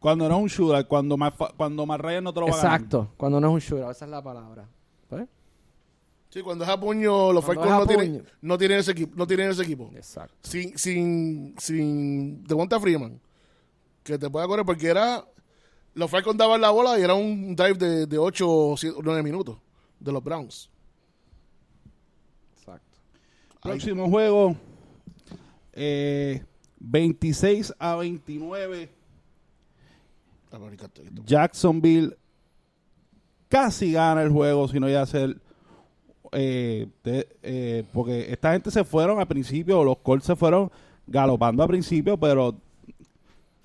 cuando no es un shooter, cuando más, fa- cuando más Ryan no te lo va a ganar. exacto, cuando no es un shootout, esa es la palabra. Sí, cuando es a puño, los Cuando Falcons no tienen, no tienen ese equipo. No tienen ese equipo. Exacto. Sin, sin, sin Devonta Freeman, que te pueda correr, porque era. Los Falcons daban la bola y era un drive de, de 8 o 9 minutos de los Browns. Exacto. Próximo juego, eh, 26 a 29, A ver, Ricardo, esto. Jacksonville casi gana el juego, si no ya ser eh, de- eh, porque esta gente se fueron al principio, los Colts se fueron galopando al principio, pero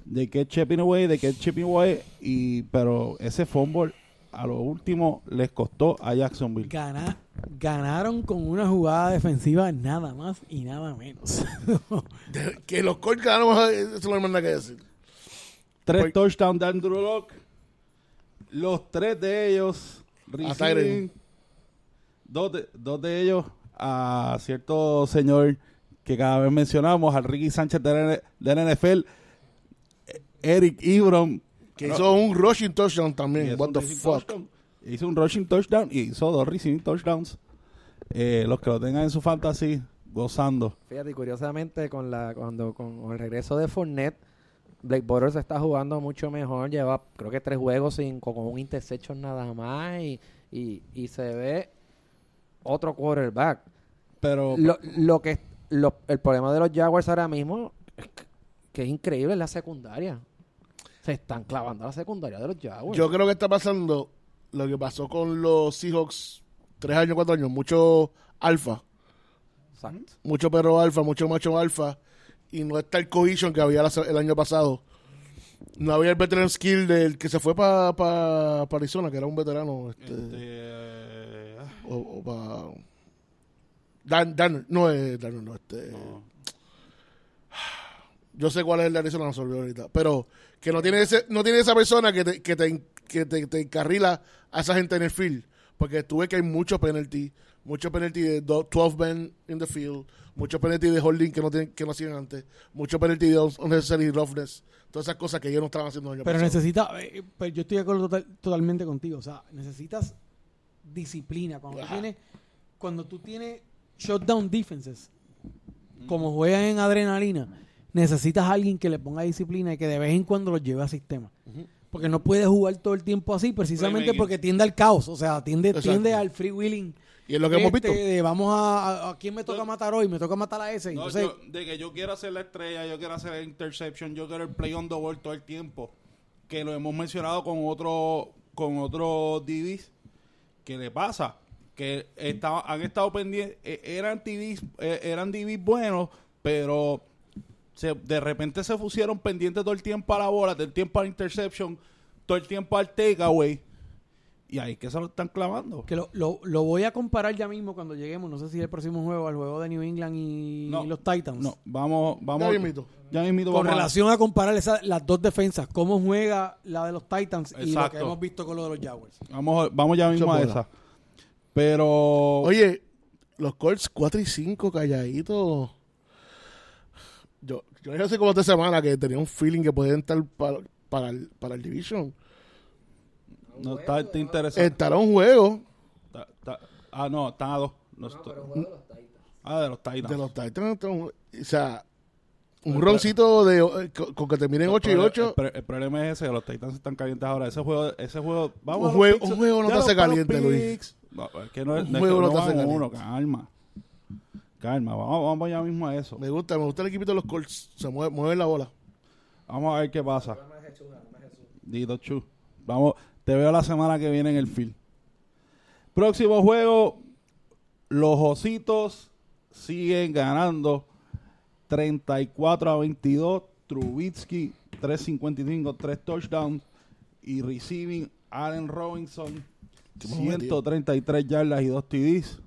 de que chipping away, de que chipping away, y pero ese fumble a lo último les costó a Jacksonville. Gana- ganaron con una jugada defensiva nada más y nada menos. Que los Colts ganaron, eso no hay más nada que decir. Tres Pues- touchdowns de Andrew Luck. Los tres de ellos reciben. Dos de, dos de ellos a cierto señor que cada vez mencionamos, al Ricky Sánchez de la, de NFL, Eric Ibram. Que hizo un rushing touchdown también. hizo What un the fuck. touchdown. Hizo un rushing touchdown y hizo dos receiving touchdowns. Eh, los que lo tengan en su fantasy, gozando. Fíjate, curiosamente con la cuando con el regreso de Fournette, Blake Bortles está jugando mucho mejor, lleva creo que tres juegos sin con un interception nada más y, y, y se ve otro quarterback. Pero Lo, lo que lo- el problema de los Jaguars ahora mismo es que, que es increíble es la secundaria. Se están clavando a la secundaria de los Jaguars. Yo creo que está pasando lo que pasó con los Seahawks tres años, cuatro años. Mucho alfa, Exacto. mucho perro alfa, mucho macho alfa. Y no está el cohesion que había el año pasado. No había el veteran skill del que se fue para pa, pa Arizona, que era un veterano. Este, este, o, o pa- Dan, Dan, no es Dan, no, este. Yo sé cuál es el de Arizona, no se olvidó ahorita. Pero que no tiene ese, no tiene esa persona que te, que te, que te, te encarrila a esa gente en el field. Porque tuve que hay muchos penalty, muchos penalty de do- 12 men in the field, muchos penalty de holding que no tienen, que no hacían antes, muchos penalty de unnecessary roughness, todas esas cosas que ellos no estaban haciendo el año Pero pasado. necesita, eh, pero yo estoy de acuerdo total- totalmente contigo. O sea, necesitas disciplina. Cuando tú Ajá. tienes, cuando tú tienes shutdown defenses, como juegan en adrenalina, necesitas a alguien que le ponga disciplina y que de vez en cuando los lleve a sistema. Porque no puedes jugar todo el tiempo así, precisamente porque tiende al caos. O sea, tiende, Exacto. tiende al free willing. Y es lo que hemos Este, visto. de vamos a, a, a quién me toca matar hoy, me toca matar a ese. No, Entonces, yo- de que yo quiero hacer la estrella, yo quiero hacer el interception, yo quiero el play on the ball todo el tiempo. Que lo hemos mencionado con otro con otros DBs. que le pasa? Que estaba, han estado pendientes, eh, eran DBs, eh, eran DBs buenos, pero se, de repente se pusieron pendientes todo el tiempo a la bola, todo el tiempo a la interception, todo el tiempo al takeaway. Y ahí que se lo están clavando. que lo, lo, lo voy a comparar ya mismo cuando lleguemos, no sé si el próximo juego, al juego de New England y No, los Titans. No, vamos, vamos. Ya mismito. Ya mismito Con vamos a- relación a comparar esas, las dos defensas, cómo juega la de los Titans y lo que Exacto. hemos visto con lo de los Jaguars. Vamos, vamos ya mismo a esa. Pero. Oye, los Colts 4 y 5 calladitos. Yo, yo sé cómo esta semana que tenía un feeling que podían estar para, para, el, para el Division. No está, está interesante. Estará un juego Está- está- ah, no, están a dos. No ah, de los Titans. de los Titans. está un- o sea, un roncito de, eh, con, con que terminen 8 y El 8. pro- El, el problema es ese, que los Titans están calientes ahora. Ese juego, ese juego, vamos Un a los juego- picks. un juego no Ya te hace los caliente, Luis. picks. No, es que no es, Un no es juego que no no te hace van caliente. uno, calma. Calma, vamos, vamos ya mismo a eso. Me gusta, me gusta el equipito de los Colts. Se mueve, mueve la bola. Vamos a ver qué pasa. Dito Chu. Vamos, te veo la semana que viene en el field. Próximo juego. Los Ositos siguen ganando 34 a 22. Trubitsky 355, 3 touchdowns. Y receiving Allen Robinson Qué mamá, tío. 133 yardas y 2 TDs.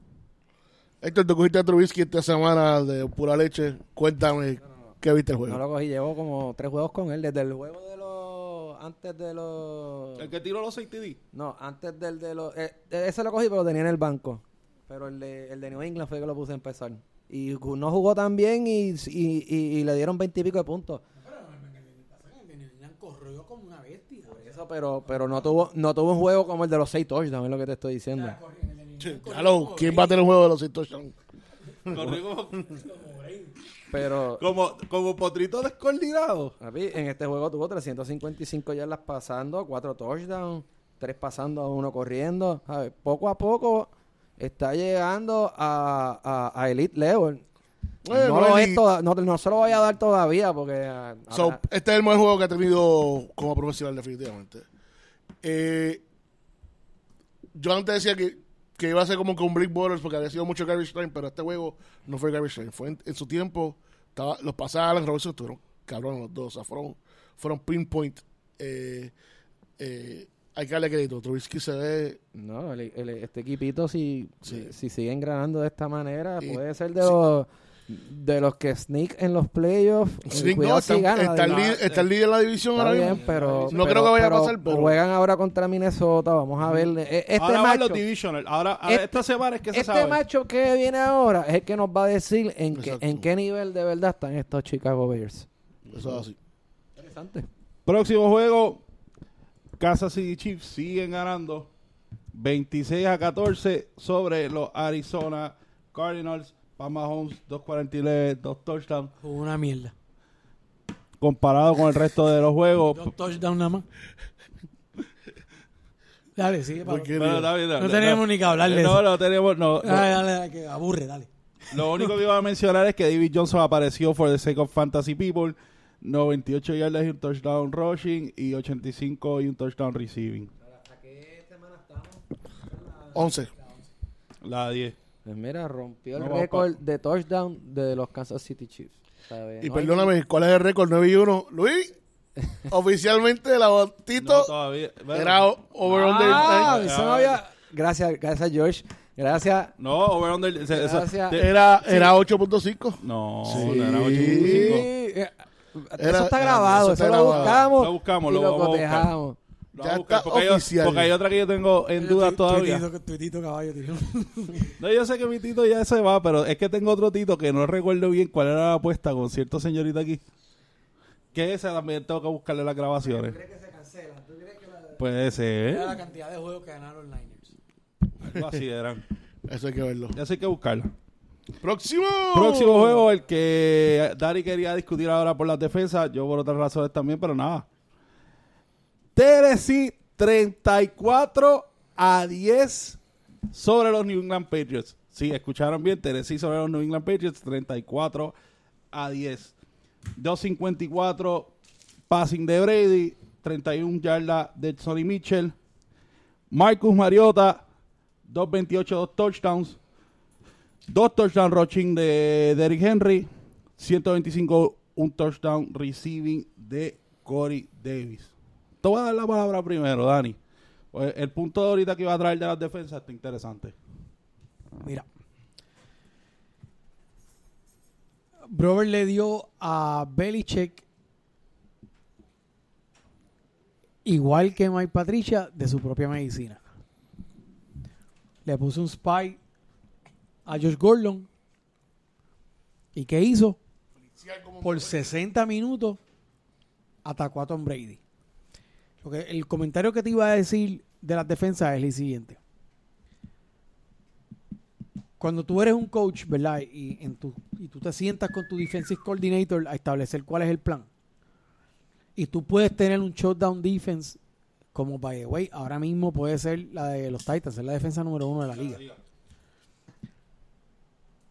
Héctor, tú cogiste a Trubisky esta semana de pura leche. Cuéntame qué viste el juego. No lo cogí, llevo como tres juegos con él. Desde el juego de los los, antes de los, El que tiró los 6 TD. no, antes del de los, eh, ese lo cogí pero lo tenía en el banco, pero el de, el de New England fue que lo puse a empezar y no jugó tan bien y, y, y, y le dieron veintipico de puntos. corrió como una bestia. Eso, pero, pero no tuvo, no tuvo un juego como el de los seis touchdowns, es lo que te estoy diciendo. Claro, ¿quién va a tener un juego de los Seis touchdowns? Corrió como, Pero como, como potrito descoordinado. papi, en este juego tuvo 355 yardas pasando, cuatro touchdowns, tres pasando, a uno corriendo. ¿sabes? Poco a poco está llegando a, a, a elite level. Eh, no, lo es toda- no, no se lo voy a dar todavía porque ah, So, ahora- este es el mejor juego que ha tenido como profesional, definitivamente. Eh, yo antes decía que, que iba a ser como que un Brick Borders porque había sido mucho garbage time, pero este juego no fue garbage time. Fue en, en su tiempo, estaba, los pasados Alan Robinson estuvieron cabrón los dos. O sea, fueron, fueron pinpoint. Eh, eh, hay que darle crédito. Trubisky se ve no, el- el- este equipito si, Sí. si sigue engranando de esta manera Y- puede ser de los de los que sneak en los playoffs. Sneak, no, si está, gana, está el líder, está el líder en la división Está ahora bien, mismo. pero No pero- creo que vaya a pero pasar, pero- juegan ahora contra Minnesota. Vamos a ver. eh, Este ahora van los macho, divisional. Ahora, ahora Este- esta semana es que se este sabe. macho que viene ahora es el que nos va a decir en qué, Exacto. en qué nivel de verdad están estos Chicago Bears. Eso es así. Interesante. Próximo juego. Kansas City Chiefs siguen ganando 26 a 14 sobre los Arizona Cardinals. Pat Mahomes, 2.49, dos touchdowns. Fue una mierda. Comparado con el resto de los juegos. Dos touchdowns nada más. Dale, sigue, Pablo. No tenemos ni que hablar de no, eso. No, tenemos. No, no. Dale, dale, dale, que aburre, dale. Lo único que iba a mencionar es que David Johnson apareció for the sake of fantasy people. 98 yardas y un touchdown rushing y 85 y un touchdown receiving. 11. La 10. Pues mira, rompió el No, récord de touchdown de los Kansas City Chiefs. ¿sabes? Y No hay- perdóname, ¿cuál es el récord? 9 y 1. Luis, oficialmente la No, botito todavía. bueno. era over under Ah, eso no había... Gracias, gracias George. Gracias. No, over under. eso- Gracias. Era, era 8.5. no, Sí. no era 8.5. Sí, eh, eso está grabado, eso eso, está lo grabado. buscamos. Lo buscamos, y lo lo vamos a buscar. cotejamos. Lo Ya buscar, está porque, hay, oficial. porque hay otra que yo tengo en duda Tu- todavía. Tuitito, tuitito caballo, tío. No, yo sé que mi tito ya se va, pero es que tengo otro tito que no recuerdo bien cuál era la apuesta con cierto señorita aquí. Que esa también tengo que buscarle las grabaciones. que se cancela? ¿Tú crees que la, Puede ser. era la cantidad de juegos que ganaron los Niners? Algo así eran. Eso hay que verlo. Ya sé hay que buscarla. Próximo. Próximo juego, el que Dari quería discutir ahora por las defensas, yo por otras razones también, pero nada. Tennessee 34 a 10 sobre los New England Patriots. Sí, escucharon bien, Tennessee sobre los New England Patriots 34 a 10. 254 passing de Brady, 31 yardas de Sonny Mitchell. Marcus Mariota 228 dos touchdowns. Dos touchdown rushing de Derrick Henry. 125 un touchdown receiving de Corey Davis. Te voy a dar la palabra primero, Dani. Pues el punto de ahorita que iba a traer de las defensas está interesante. Mira. Brover le dio a Belichick, igual que Mike Patricia, de su propia medicina. Le puso un spy a Josh Gordon. ¿Y qué hizo? Por 60 minutos atacó a Tom Brady. Lo que, el comentario que te iba a decir de las defensas es el siguiente cuando tú eres un coach, ¿verdad? Y, en tu, y tú te sientas con tu defensive coordinator a establecer cuál es el plan. Y tú puedes tener un shutdown defense como, by the way, ahora mismo puede ser la de los Titans, es la defensa número uno de la liga.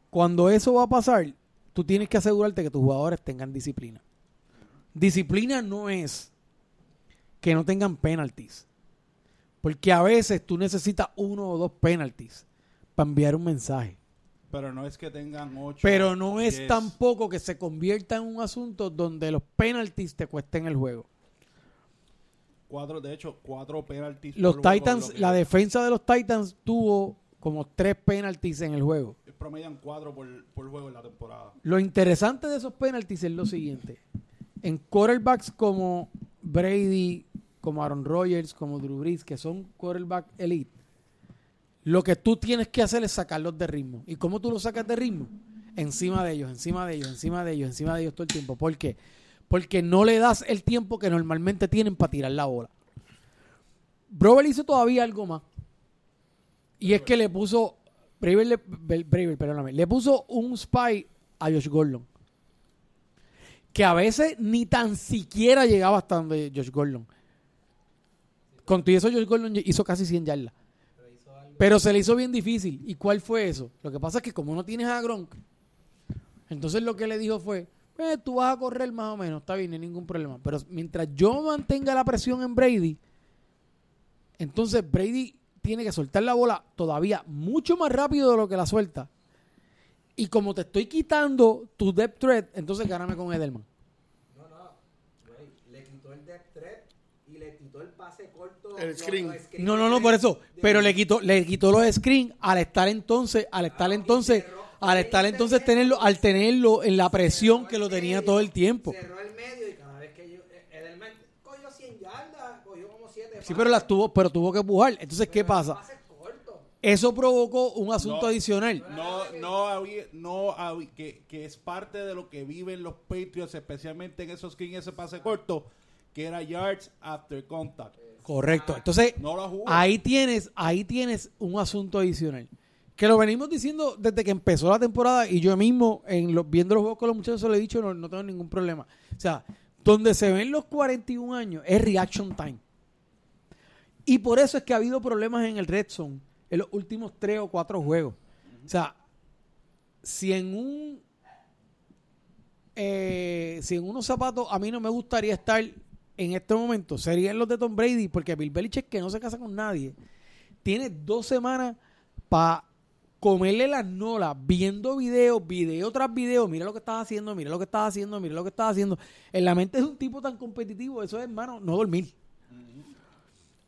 Cuando eso va a pasar, tú tienes que asegurarte que tus jugadores tengan disciplina. Disciplina no es que no tengan penalties. Porque a veces tú necesitas uno o dos penalties para enviar un mensaje. Pero no es que tengan 8. Pero no es tampoco que se convierta en un asunto donde los penalties te cuesten el juego. Cuatro, de hecho, cuatro penalties. Los Titans, lo la defensa de los Titans tuvo como tres penalties en el juego. Promedian cuatro por, por juego en la temporada. Lo interesante de esos penalties es lo siguiente. En quarterbacks como Brady como Aaron Rodgers, como Drew Brees, que son quarterback elite, lo que tú tienes que hacer es sacarlos de ritmo. ¿Y cómo tú los sacas de ritmo? Encima de ellos, encima de ellos, encima de ellos, encima de ellos todo el tiempo. ¿Por qué? Porque no le das el tiempo que normalmente tienen para tirar la bola. Brover hizo todavía algo más. Y es que le puso. Braver perdóname, le puso un spy a Josh Gordon. Que a veces ni tan siquiera llegaba hasta donde Josh Gordon. Con todo eso, Josh Gordon hizo casi 100 yardas. Pero se le hizo bien difícil. ¿Y cuál fue eso? Lo que pasa es que como no tienes a Gronk, entonces lo que le dijo fue, "Eh, tú vas a correr más o menos, está bien, no hay ningún problema. Pero mientras yo mantenga la presión en Brady, entonces Brady tiene que soltar la bola todavía mucho más rápido de lo que la suelta. Y como te estoy quitando tu depth threat, entonces gáname con Edelman. No, no, güey, le quitó el depth threat y le quitó el pase corto. El los- screen. los screen No, no, no, por eso. Pero le quitó, le quitó los screens al estar entonces, al estar entonces, al estar entonces tenerlo, al tenerlo en la presión que lo tenía todo el tiempo. Cerró el medio y cada vez que yo, eh, Edelman cogió 100 yardas, cogió como 7 Sí, pero las tuvo, pero tuvo que empujar. Entonces, ¿qué pasa? Eso provocó un asunto No. adicional. No, no había, no había- que, que es parte de lo que viven los Patriots, especialmente en esos screens, ese pase corto, que era yards after contact. Correcto. Entonces, No ahí tienes, ahí tienes un asunto adicional. Que lo venimos diciendo desde que empezó la temporada y yo mismo, en los, viendo los juegos con los muchachos, se lo he dicho, no, no tengo ningún problema. O sea, donde se ven los 41 años es reaction time. Y por eso es que ha habido problemas en el Red Zone en los últimos tres o cuatro juegos. O sea, si en un eh, si en unos zapatos a mí no me gustaría estar en este momento, serían los de Tom Brady, porque Bill Belichick, que no se casa con nadie, tiene dos semanas para comerle las nolas, viendo videos, video tras video, mira lo que estás haciendo, mira lo que estás haciendo, mira lo que estás haciendo. En la mente de un tipo tan competitivo, eso es, hermano, no dormir.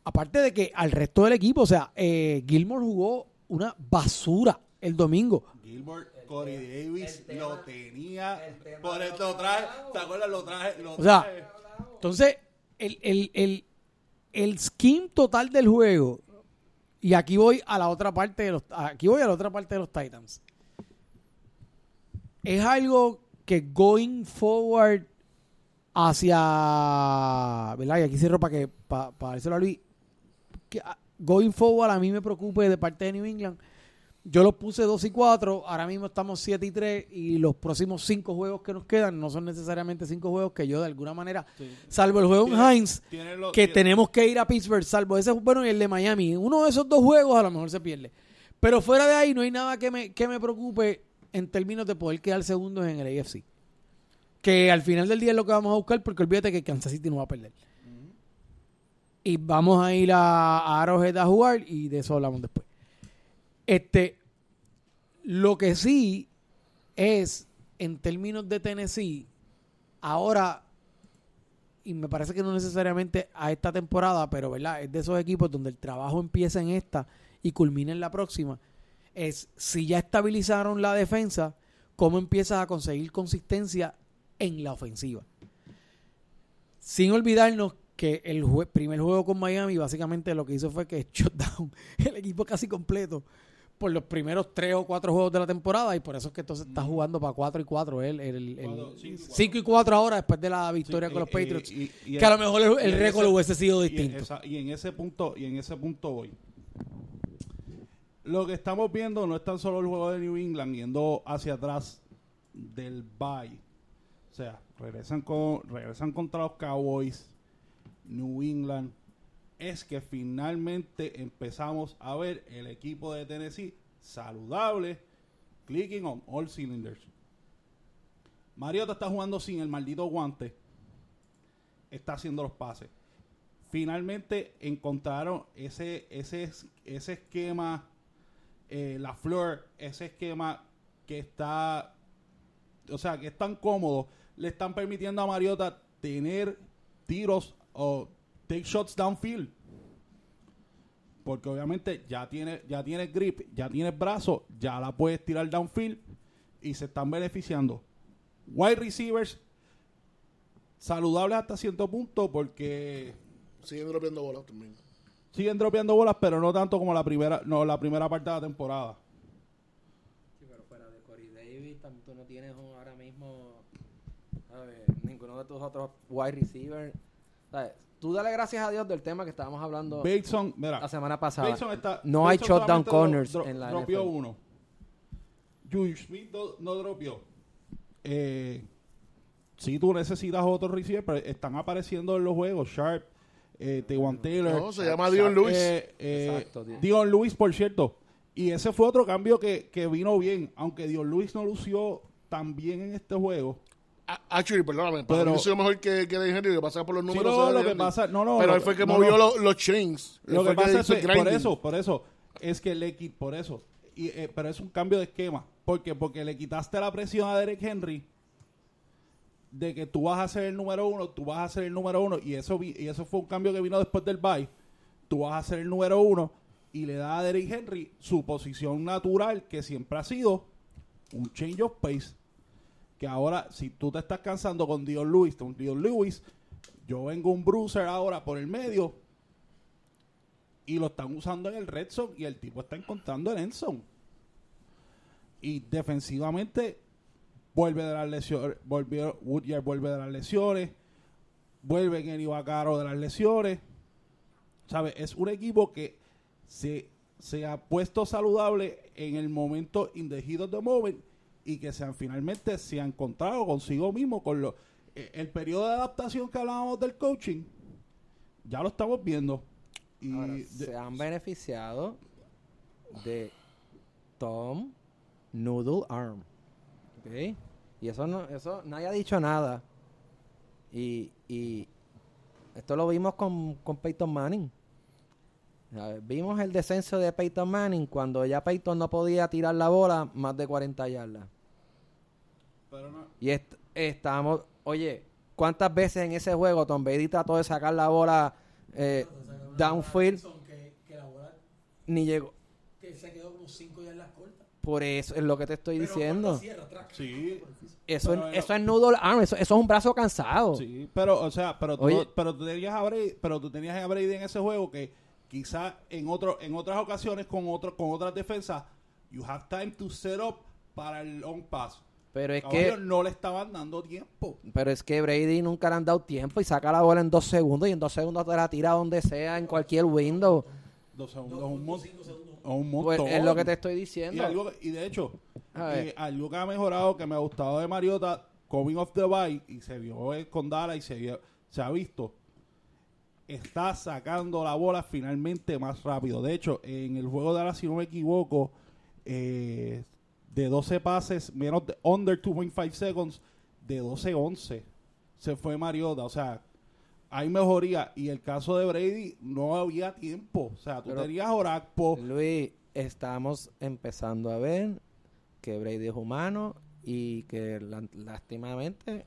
Aparte de que al resto del equipo, o sea, eh, Gilmore jugó una basura el domingo. Gilbert, Corey Davis el tema- lo tenía. Por los lo traje. ¿Te acuerdas? Lo traje. Lo O sea. Entonces, el, el, el, el scheme total del juego, y aquí voy a la otra parte de los, aquí voy a la otra parte de los Titans. Es algo que going forward hacia, ¿verdad? Y aquí cierro para que, para, para dárselo a Luis, que ah, going forward a mí me preocupe de parte de New England. Yo los puse 2 y 4, ahora mismo estamos 7 y 3 y los próximos 5 juegos que nos quedan no son necesariamente 5 juegos que yo de alguna manera, salvo el juego en Heinz, que tiene- tenemos que ir a Pittsburgh, salvo ese, bueno, y el de Miami. Uno de esos dos juegos a lo mejor se pierde. Pero fuera de ahí no hay nada que me, que me preocupe en términos de poder quedar segundos en el AFC. Que al final del día es lo que vamos a buscar porque olvídate que Kansas City no va a perder. Y vamos a ir a, a Arrowhead a jugar y de eso hablamos después. Este, lo que sí es, en términos de Tennessee, ahora, y me parece que no necesariamente a esta temporada, pero ¿verdad? es de esos equipos donde el trabajo empieza en esta y culmina en la próxima, es si ya estabilizaron la defensa, cómo empiezas a conseguir consistencia en la ofensiva. Sin olvidarnos que el jue- primer juego con Miami básicamente lo que hizo fue que shut down el equipo casi completo por los primeros tres o cuatro juegos de la temporada y por eso es que entonces está jugando para 4 y 4 él, el, Cuatro, cinco y cuatro. 5 y 4 ahora después de la victoria Sí, con los eh, Patriots y- y- que a lo mejor el, récord ese- hubiese sido y en distinto esa- Y en ese punto, y en ese punto voy. Lo que estamos viendo no es tan solo el juego de New England yendo hacia atrás del bye. O sea, regresan con regresan contra los Cowboys, New England. Es que finalmente empezamos a ver el equipo de Tennessee saludable, clicking on all cylinders. Mariota está jugando sin el maldito guante. Está haciendo los pases. Finalmente encontraron ese, ese, ese esquema, eh, la flor, ese esquema que está, o sea, que es tan cómodo, le están permitiendo a Mariota tener tiros o take shots downfield. Porque obviamente ya tiene, ya tiene grip, ya tiene brazo, ya la puedes tirar downfield y se están beneficiando. Wide receivers saludables hasta cierto punto porque Siguen dropeando bolas también. Siguen dropeando bolas, pero no tanto como la primera, no, la primera parte de la temporada. Sí, pero fuera de Corey Davis, tú no tienes ahora mismo ¿sabes? ninguno de tus otros wide receivers. ¿Sabes? Tú dale gracias a Dios del tema que estábamos hablando Bateson, mira, la semana pasada. Bateson está, no hay Bateson shutdown solamente corners dro- en la dropeó NFL. uno. Julius Smith no, no dropeó. Eh, si tú necesitas otro receiver, pero están apareciendo en los juegos. Sharp, eh, Tewan Taylor. No, se llama Dion Lewis. Eh, eh, Exacto. Dion Lewis, por cierto. Y ese fue otro cambio que, que vino bien. Aunque Dion Lewis no lució tan bien en este juego. Ah, Actually, perdóname, Pero- mí sido mejor que, que de Henry, que pasaba por los Sí, números. no, de lo que pasa- no, no, Pero él fue el que no, movió no. Los, los chains. Lo que pasa es que, por eso, por eso, es que le qui- por eso, y, eh, pero es un cambio de esquema. ¿Por qué? Porque le quitaste la presión a Derek Henry de que tú vas a ser el número uno, tú vas a ser el número uno, y eso vi- y eso fue un cambio que vino después del bye. Tú vas a ser el número uno y le da a Derek Henry su posición natural que siempre ha sido un change of pace. Que ahora, si tú te estás cansando con Dion Lewis, con Dion Lewis, yo vengo un bruiser ahora por el medio y lo están usando en el red zone y el tipo está encontrando el end. Y defensivamente vuelve de las lesiones, volvió, Woodyard vuelve de las lesiones, vuelve Kenny Vaccaro de las lesiones. ¿Sabes? Es un equipo que se, se ha puesto saludable en el momento in the heat of the moment y que se han, finalmente se ha encontrado consigo mismo con lo, eh, el periodo de adaptación que hablábamos del coaching. Ya lo estamos viendo. Y Ahora, de- se han beneficiado de Tom Noodle Arm. ¿Ok? Y eso no, eso nadie ha dicho nada. Y, y esto lo vimos con, con Peyton Manning. Vimos el descenso de Peyton Manning cuando ya Peyton no podía tirar la bola más de 40 yardas. Pero no- Y est- estamos, oye, ¿cuántas veces en ese juego Tom Brady trató de sacar la bola eh, downfield? Que, que la bola Ni llegó. que se quedó como 5 yardas corta. Por eso es lo que te estoy diciendo. Sí, Eso, Pero, es, pero- eso es noodle arm, eso, eso es un brazo cansado. Sí, pero, o sea, pero tú, Oye. pero tú tenías a Brady, pero tú tenías a Brady en ese juego que quizás en otro, en otras ocasiones con otro, con otras defensas, you have time to set up para el long pass. Pero es Caballo, que no le estaban dando tiempo. pero es que Brady nunca le han dado tiempo y saca la bola en dos segundos y en dos segundos te la tira donde sea, en cualquier window. Dos segundos, un, mon- un Pues montón. es lo que te estoy y, diciendo. algo, y de hecho, eh, algo que ha mejorado, que me ha gustado de Mariota, coming off the bye, y se vio con Dallas y se, vio- se ha visto, está sacando la bola finalmente más rápido. De hecho, en el juego de Dallas, si no me equivoco, eh, de 12 pases, menos de under 2.5 seconds, de 12-11 se fue Mariota. O sea, hay mejoría. Y el caso de Brady, no había tiempo. O sea, tú Pero- tenías Orakpo. Luis, estamos empezando a ver que Brady es humano y que lastimamente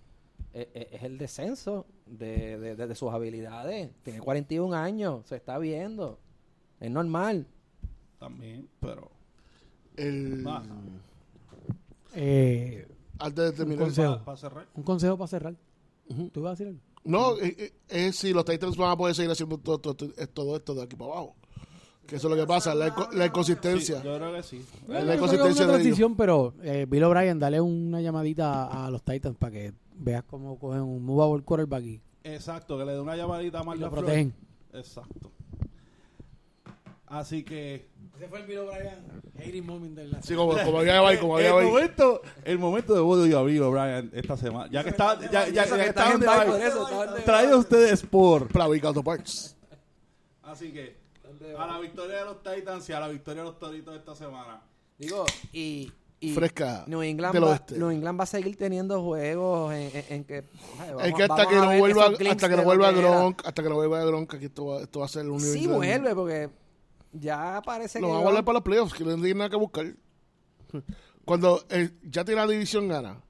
e- e- es, el descenso de, de- de- de sus habilidades. Tiene 41 años, se está viendo. Es normal. También, pero... El- Ah, Eh, antes de terminar. consejo. para cerrar. un consejo para cerrar. Ujú. ¿Tú ibas a decir algo? No, eh, eh, es si los Titans van a poder seguir haciendo todo, todo, todo- todo esto de aquí para abajo. Que eso es lo que pasa, la, inco- la Sí, inconsistencia. yo creo que sí. Es Bueno, la inconsistencia es de transición, pero eh, Bill O'Brien, dale una llamadita a, a los Titans para que veas cómo cogen un movable quarterback y, Exacto, que le dé una llamadita a lo protegen. Exacto. Así que... Ese fue el Bill O'Brien hating moment de la Sí, como, como había ahí, como había el ahí. momento, el momento de Woody y Bill O'Brien esta semana. Ya que está, ya, ya, Eso ya que que están estaban en de traído ustedes por. Plavic Auto Parts. Así que a la victoria de los Titans y a la victoria de los Toritos esta semana. Digo, y, y Fresca New England, del va, oeste. New England va a seguir teniendo juegos en, en- en que... ay, vamos- Es que hasta que no vuelva, hasta que no vuelva que era. Gronk, hasta que no vuelva Gronk, aquí esto va, esto va a ser un New Sí vuelve, porque ya parece No que... va a volver para los playoffs, que no tiene nada que buscar. Cuando eh, ya tiene la división gana,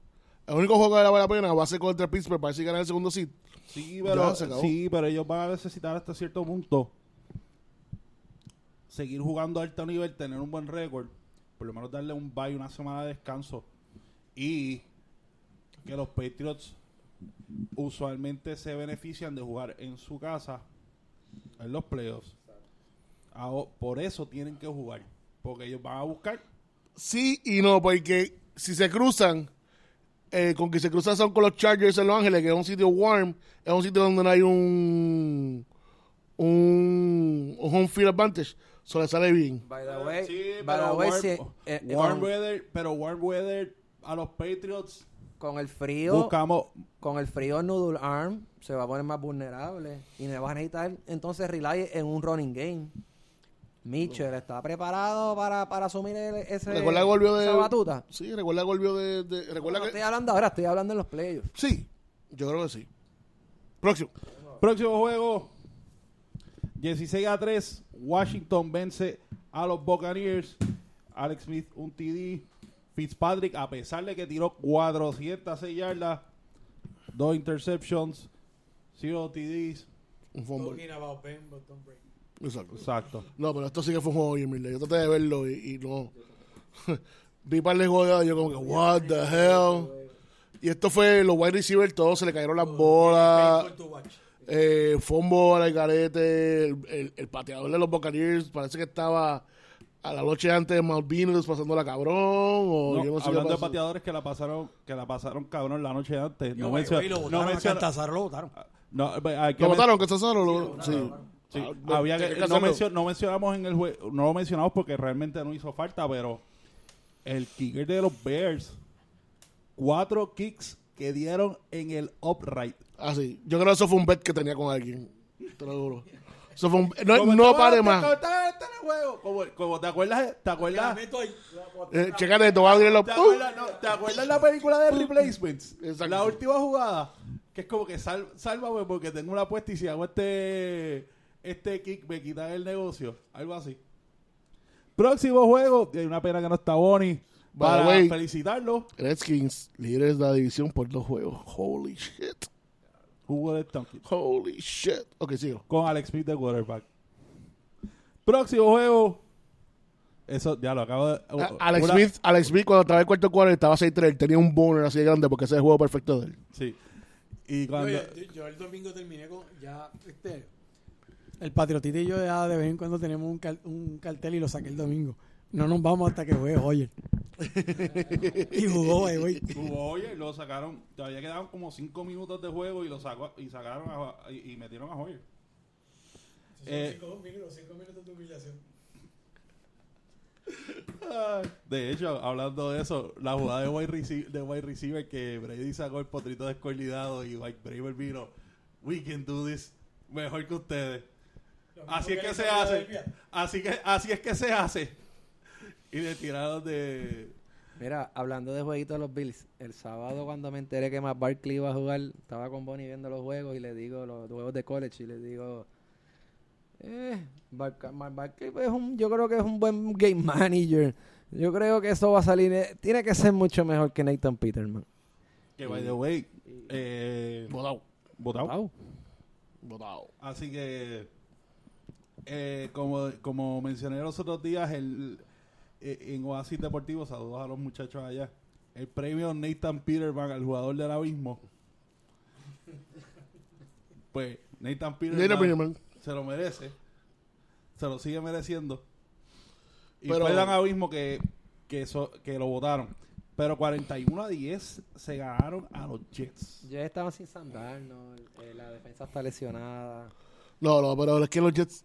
el único juego que le vale la pena va a ser contra Pittsburgh para así ganar el segundo seed. Sí, pero, sí, pero ellos van a necesitar hasta cierto punto seguir jugando a alto nivel, tener un buen récord, por lo menos darle un bye, una semana de descanso y que los Patriots usualmente se benefician de jugar en su casa en los playoffs. Aho- por eso tienen que jugar. Porque ellos van a buscar. Sí y no, porque si se cruzan, eh, con que se cruzan son con los Chargers en Los Ángeles, que es un sitio warm, es un sitio donde no hay un, un, un home field advantage, eso le sale bien. By the way, Sí, by the pero way, warm, sí, eh, eh, warm con, weather, pero warm weather a los Patriots con el frío, buscamos con el frío Noodle Arm se va a poner más vulnerable y me va a necesitar entonces rely en un running game. Mitchell está preparado para, para asumir el- ese, Recuerda que volvió de. esa batuta. Sí, recuerda que volvió de. de- recuerda No que. estoy hablando ahora, estoy hablando en los playoffs. Sí, yo creo que sí. Próximo. Próximo juego. 16 a 3. Washington vence a los Buccaneers. Alex Smith, un TD. Fitzpatrick, a pesar de que tiró 406 yardas, dos interceptions, 0 TDs. Un fumble. Exacto. Exacto. No, pero esto sí que fue un juego bien. Yo traté de verlo y, y no. Vi par de jugadas y yo como que, what the hell. Y esto fue, los wide receivers, todos se le cayeron las bolas. Eh, fumble al garete. El, el- el pateador de los Buccaneers parece que estaba a la noche antes de Malvinas pasando la cabrón. O No, yo no sé qué hablando de pateadores que la pasaron, que la pasaron cabrón la noche antes. Yo, No, by the way, menciona- lo no votaron a menciona- Caltazar, lo votaron. no, hay que ¿Lo votaron? ¿Que? Lo, sí. Sí, Ah, había tenía que, que no, hacerlo. mencio- no mencionamos en el juego, no lo mencionamos porque realmente no hizo falta, pero el kicker de los Bears, cuatro kicks que dieron en el upright. Ah, sí. Yo creo que eso fue un bet que tenía con alguien. Te lo juro. Eso fue un... No, Como no pare como más. este en el juego, como, como te acuerdas, te acuerdas. Eh, chécate esto, va a abrir los... ¿Te acuerdas, no, ¿te acuerdas la película de Replacements? Exacto. La última jugada, que es como que sal, sálvame porque tengo una apuesta y si hago este este kick me quitan el negocio, algo así. Próximo juego, y hay una pena que no está Bonnie para way- felicitarlo. Redskins, líderes de la división por dos juegos. Holy shit. Jugó de Tonkin Holy shit. Ok, sigo. con Alex Smith de quarterback. Próximo juego. Eso ya lo acabo de. A- Alex una- Smith, Alex Smith cuando estaba en el cuarto cuarto estaba 6-3, tenía un boner así de grande porque ese es el juego perfecto de él. Sí. Y Yo, cuando. yo- yo el domingo terminé con ya este el patriotita y yo ya de vez en cuando tenemos un, cal- un cartel y lo saqué el domingo. No nos vamos hasta que juegue Hoyer. y jugó, güey. Jugó Hoyer, lo sacaron, todavía quedaban como 5 minutos de juego y lo sacó y sacaron a- y, y metieron a Hoyer. Eh, minutos, cinco minutos de humillación. De hecho, hablando de eso, la jugada de wide, receiver, de wide receiver que Brady sacó el potrito descoordinado y Mike Braver vino, we can do this mejor que ustedes. Así es que se hace. Así que así es que se hace. Y le tiraron de Mira, hablando de jueguitos de los Bills, el sábado cuando me enteré que Matt Barkley iba a jugar, estaba con Bonnie viendo los juegos y le digo, los juegos de college, y le digo, eh, Matt Barkley es un, yo creo que es un buen game manager. Yo creo que eso va a salir, eh, tiene que ser mucho mejor que Nathan Peterman. que by the way, eh, votado. Wow. Botado. Así que, eh, como, como mencioné los otros días, el, eh, en Oasis Deportivo, saludos a los muchachos allá, el premio Nathan Peterman al jugador del abismo. Pues Nathan Peterman, Nathan Peterman. se lo merece, se lo sigue mereciendo. Y Pero- fue tan abismo que, que, eso- que lo votaron. Pero 41 a 10 se ganaron a los Jets. Ya estaban sin sandar, ¿no? Eh, la defensa está lesionada. No, no, pero es que los Jets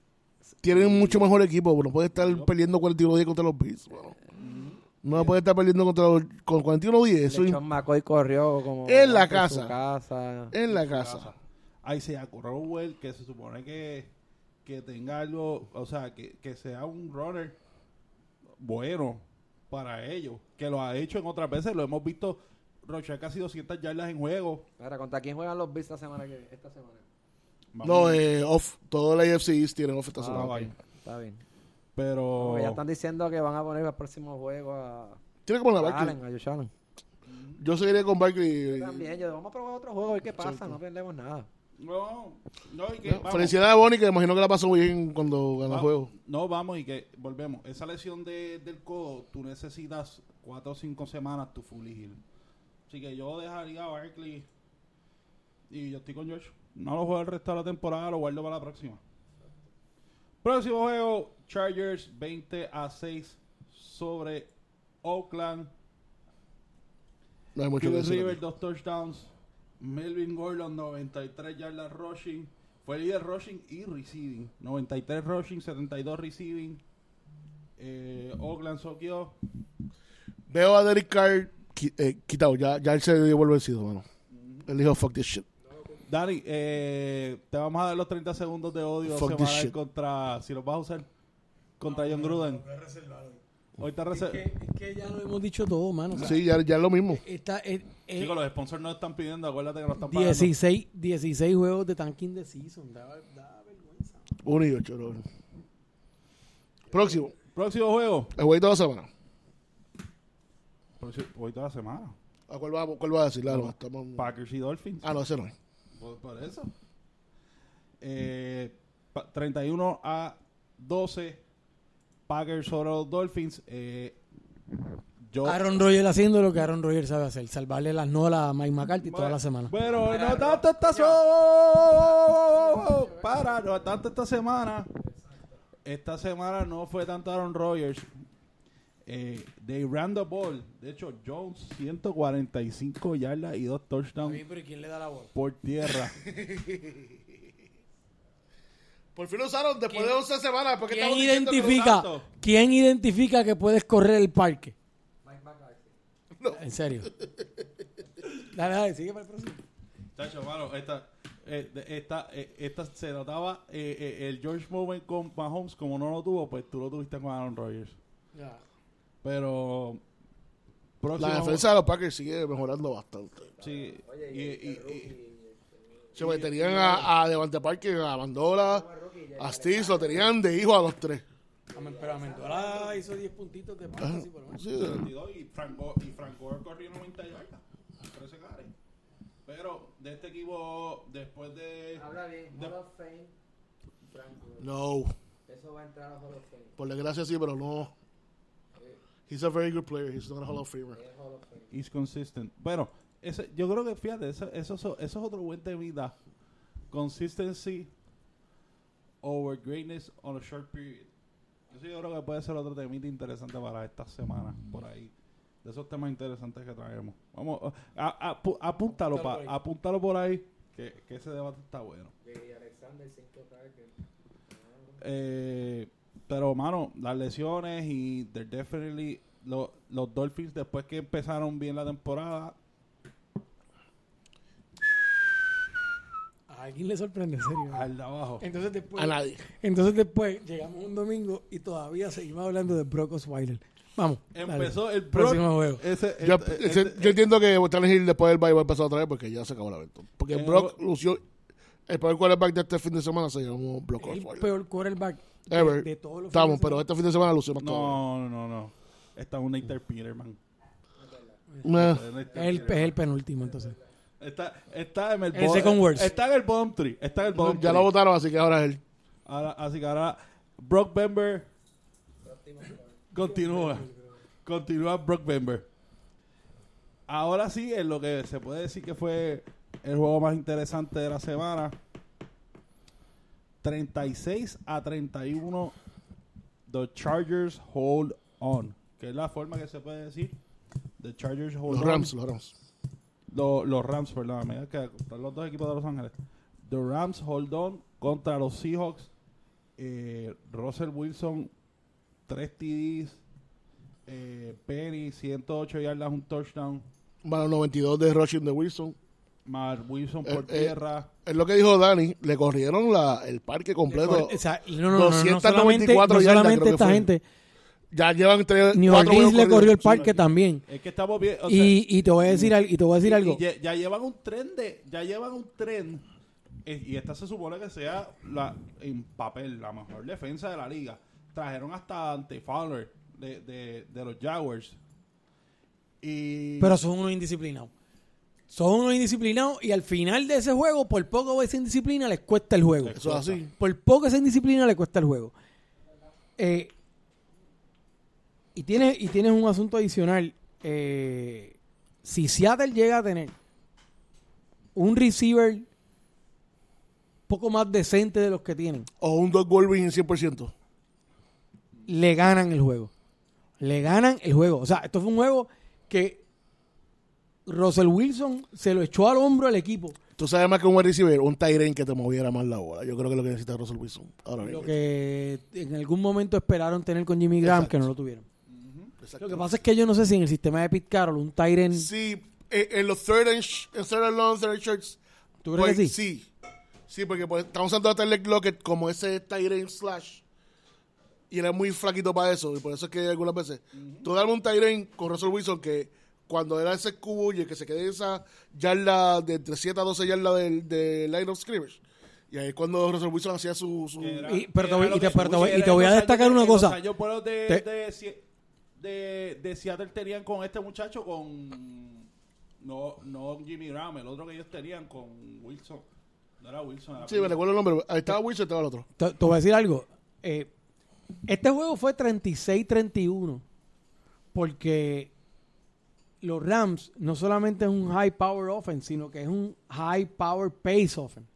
tienen mucho mejor equipo. No puede estar perdiendo 41-10 contra los Bills. bueno. No puede estar perdiendo contra los, con 41-10. Eso McCoy corrió como En la casa. casa. en la casa. Isaiah Crowell, que se supone que, que tenga algo, o sea, que, que sea un runner bueno para ellos, que lo ha hecho en otras veces, lo hemos visto rochar casi 200 yardas en juego. Ahora, ¿contra quién juegan los Bills esta semana? Que, esta semana? Vamos, No, eh, off. Todo el AFC East tiene off esta Ah, semana. ok. vaya. Está bien. pero ya están diciendo que van a poner el próximo juego a, Tiene como la a Barkley. Allen, a Josh Allen. Yo seguiré con Barkley. Yo también, yo, vamos a probar otro juego a ver qué pasa, no perdemos nada. no, no, y que, No, Felicidades a Bonnie, que me imagino que la pasó muy bien cuando ganó el juego. no, vamos y que volvemos. Esa lesión de, del codo, tú necesitas 4 o 5 semanas tu fully heal. Así que yo dejaría a Barkley y yo estoy con George. No lo juego el resto de la temporada, lo guardo para la próxima. Próximo juego, Chargers 20 a 6 sobre Oakland. No hay mucho que. Rivers, dos touchdowns. Melvin Gordon, 93 yardas rushing. Fue líder rushing y receiving. 93 rushing, 72 receiving. Eh, Oakland soqueó. Veo a Derek Carr eh, quitado. Ya, ya él se dio por vencido, mano. Él dijo, fuck this shit. Dani, eh, te vamos a dar los 30 segundos de odio Fuck this semanal shit. contra, si los vas a usar, contra John Gruden. Hoy te Es que, es que ya lo hemos dicho todo, mano. O sea, Sí, ya, ya es lo mismo. Está, es, es Chicos, los sponsors no están pidiendo, acuérdate que no están pagando. 16, 16 juegos de tanking de season. Da, da vergüenza. Uno y ocho, bro. Próximo. Próximo juego. El jueguito de la semana. Próximo- Hoy toda la semana. ¿A cuál va, cuál va a decir? Claro, estamos... Packers y Dolphins. Ah, no, ese no es. Por, por eso. Eh, pa- 31 a 12. Packers sobre los Dolphins. Eh, yo, Aaron Rodgers haciendo lo que Aaron Rodgers sabe hacer. Salvarle las nolas a Mike McCarthy toda la semana. Bueno, no tanto esta semana. Para, no tanto esta semana. Esta semana no fue tanto Aaron Rodgers. Eh, they ran the ball. De hecho, Jones 145 yardas y dos touchdowns pero ¿quién le da la bola? por tierra. Por fin lo usaron después ¿Quién- de 11 semanas. Porque ¿Quién identifica. ¿Quién identifica que puedes correr el parque? En serio. Dale, dale, sigue para el próximo. Chacho, mano, esta, eh, de- esta, eh, esta se notaba eh, eh, el George Moment con Mahomes, como no lo tuvo, pues tú lo tuviste con Aaron Rodgers. Ya. Pero. Próximo, La defensa de los Packers sigue mejorando bastante. Sí, y, y- y- Se me tenían a, a Devante Parker, a Mandola, a Stills, lo tenían de hijo a los tres. Pero Amendola hizo 10 puntitos de fantasy por lo menos. Sí, 22 y Franco, y Franco corrió 90 yardas. 13 carries. Pero de este equipo, después de. Habla bien, de- Hall of Fame, Franco. no. Eso va a entrar a Hall of Fame. Por desgracia sí, pero no. He's a very good player. He's not a Hall of Famer. Es Hall of Fame. Is consistent. Bueno, ese, yo creo que fíjate, eso, eso, eso, es otro buen temita. Consistency over greatness on a short period. Eso yo creo que puede ser otro temita interesante para esta semana, por ahí. De esos temas interesantes que traemos. Vamos, a, a- apúntalo, pa- Apúntalo por ahí. que, que ese debate está bueno. Y Alexander 5 targets. Eh, pero, mano, las lesiones y they're definitely lo- los Dolphins después que empezaron bien la temporada, A alguien le sorprende, en serio. al de abajo. Entonces después, A nadie. entonces después llegamos un domingo y todavía seguimos hablando de Brock Osweiler. Vamos. dale. Empezó el Próximo Brock- juego. Ese, Yo, este- ese- este- yo entiendo que Stanley Hill después del bye va a empezar otra vez porque ya se acabó la venta. Porque Eh, Brock lució. El peor quarterback de este fin de semana se llamó Brock el Osweiler. peor quarterback de, Ever. de todos los Estamos, pero este fin de semana lució más todo. no, no, no, no. Está un Nathan Peterman. Nah. Es el, es el penúltimo, entonces. Está, está en el, El bo- second worst. Está en el bottom three. Está en el bottom Ya three. lo votaron, así que ahora es él. Ahora, así que ahora Brock Bember continúa. Continúa Brock Bember. Ahora sí, en lo que se puede decir que fue el juego más interesante de la semana. 36 a 31 The Chargers hold on. Que es la forma que se puede decir. The Chargers hold Los on. Rams, los Rams. Lo- los Rams, perdón, mira que están los dos equipos de Los Ángeles. The Rams hold on contra los Seahawks. Eh, Russell Wilson, 3 TDs. Eh, Penny, 108 yardas, un touchdown. Bueno, 92 de rushing de Wilson. Mark Wilson Eh, por eh, tierra. Es lo que dijo Dani. Le corrieron la, el parque completo. O sea, no, no, no, no, no 294 solamente, no yardas, solamente creo que esta fue. gente. Ya llevan tres. New Orleans le corrió el parque también. Es que estamos bien. o sea, Y, y te voy a decir algo. Y te voy a decir y- algo. y ya, ya llevan un tren de. Ya llevan un tren. eh, y esta se supone que sea la, en papel la mejor defensa de la liga. Trajeron hasta ante Fowler de, de, de los Jaguars. Y. Pero son unos indisciplinados. Son unos indisciplinados y al final de ese juego, por poco esa indisciplina, les cuesta el juego. Eso es así. Por poco esa indisciplina le cuesta el juego. Eh, y tienes y tienes un asunto adicional. Eh, si Seattle llega a tener un receiver poco más decente de los que tienen, O un Doug Wolverine 100%. le ganan el juego. Le ganan el juego. O sea, esto fue un juego que Russell Wilson se lo echó al hombro al equipo. Tú sabes más que un wide receiver, un Tyrant que te moviera más la bola. Yo creo que es lo que necesita Russell Wilson. Ahora Lo mismo. que en algún momento esperaron tener con Jimmy Graham, Exacto. que no lo tuvieron. Lo que pasa es que yo no sé si en el sistema de Pete Carroll un Tyren... Sí, eh, en los third and, en third and long, third and shorts. ¿Tú crees pues, que sí? Sí. Sí, porque pues, estamos usando a Tyler Lockett como ese Tyrant slash. Y él es muy flaquito para eso. Y por eso es que algunas veces. Tú dame un Tyrant con Russell Wilson que cuando era ese cubulle que se quede en esa yarda de entre 7 a 12 yardas del de line of scrimmage. Y ahí es cuando Russell Wilson hacía su. su- era- Y- pero te y te- pero te y te voy a destacar una en los cosa. años buenos de, Te- de, de, de Seattle tenían con este muchacho, con. No, no Jimmy Graham, el otro que ellos tenían con Wilson. No era Wilson, era Sí, me recuerdo el nombre. Ahí estaba Wilson y estaba el otro. Te, te voy a decir algo. Eh, este juego fue 36-31 porque los Rams no solamente es un high power offense, sino que es un high power pace offense.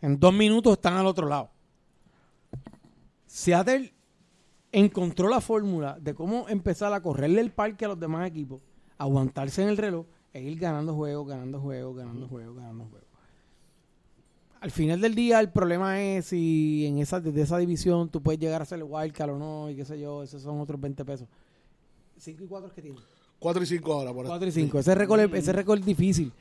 En dos minutos están al otro lado. Seattle encontró la fórmula de cómo empezar a correrle el parque a los demás equipos, aguantarse en el reloj e ir ganando juegos, ganando juegos, ganando juegos, ganando juegos. Al final del día, el problema es si en esa, desde esa división tú puedes llegar a ser el wildcard o no, y qué sé yo, esos son otros 20 pesos. 5 y 4 es que tiene. 4 y 5 ahora. Por 4 y 5. Ese récord, es- ese récord es difícil.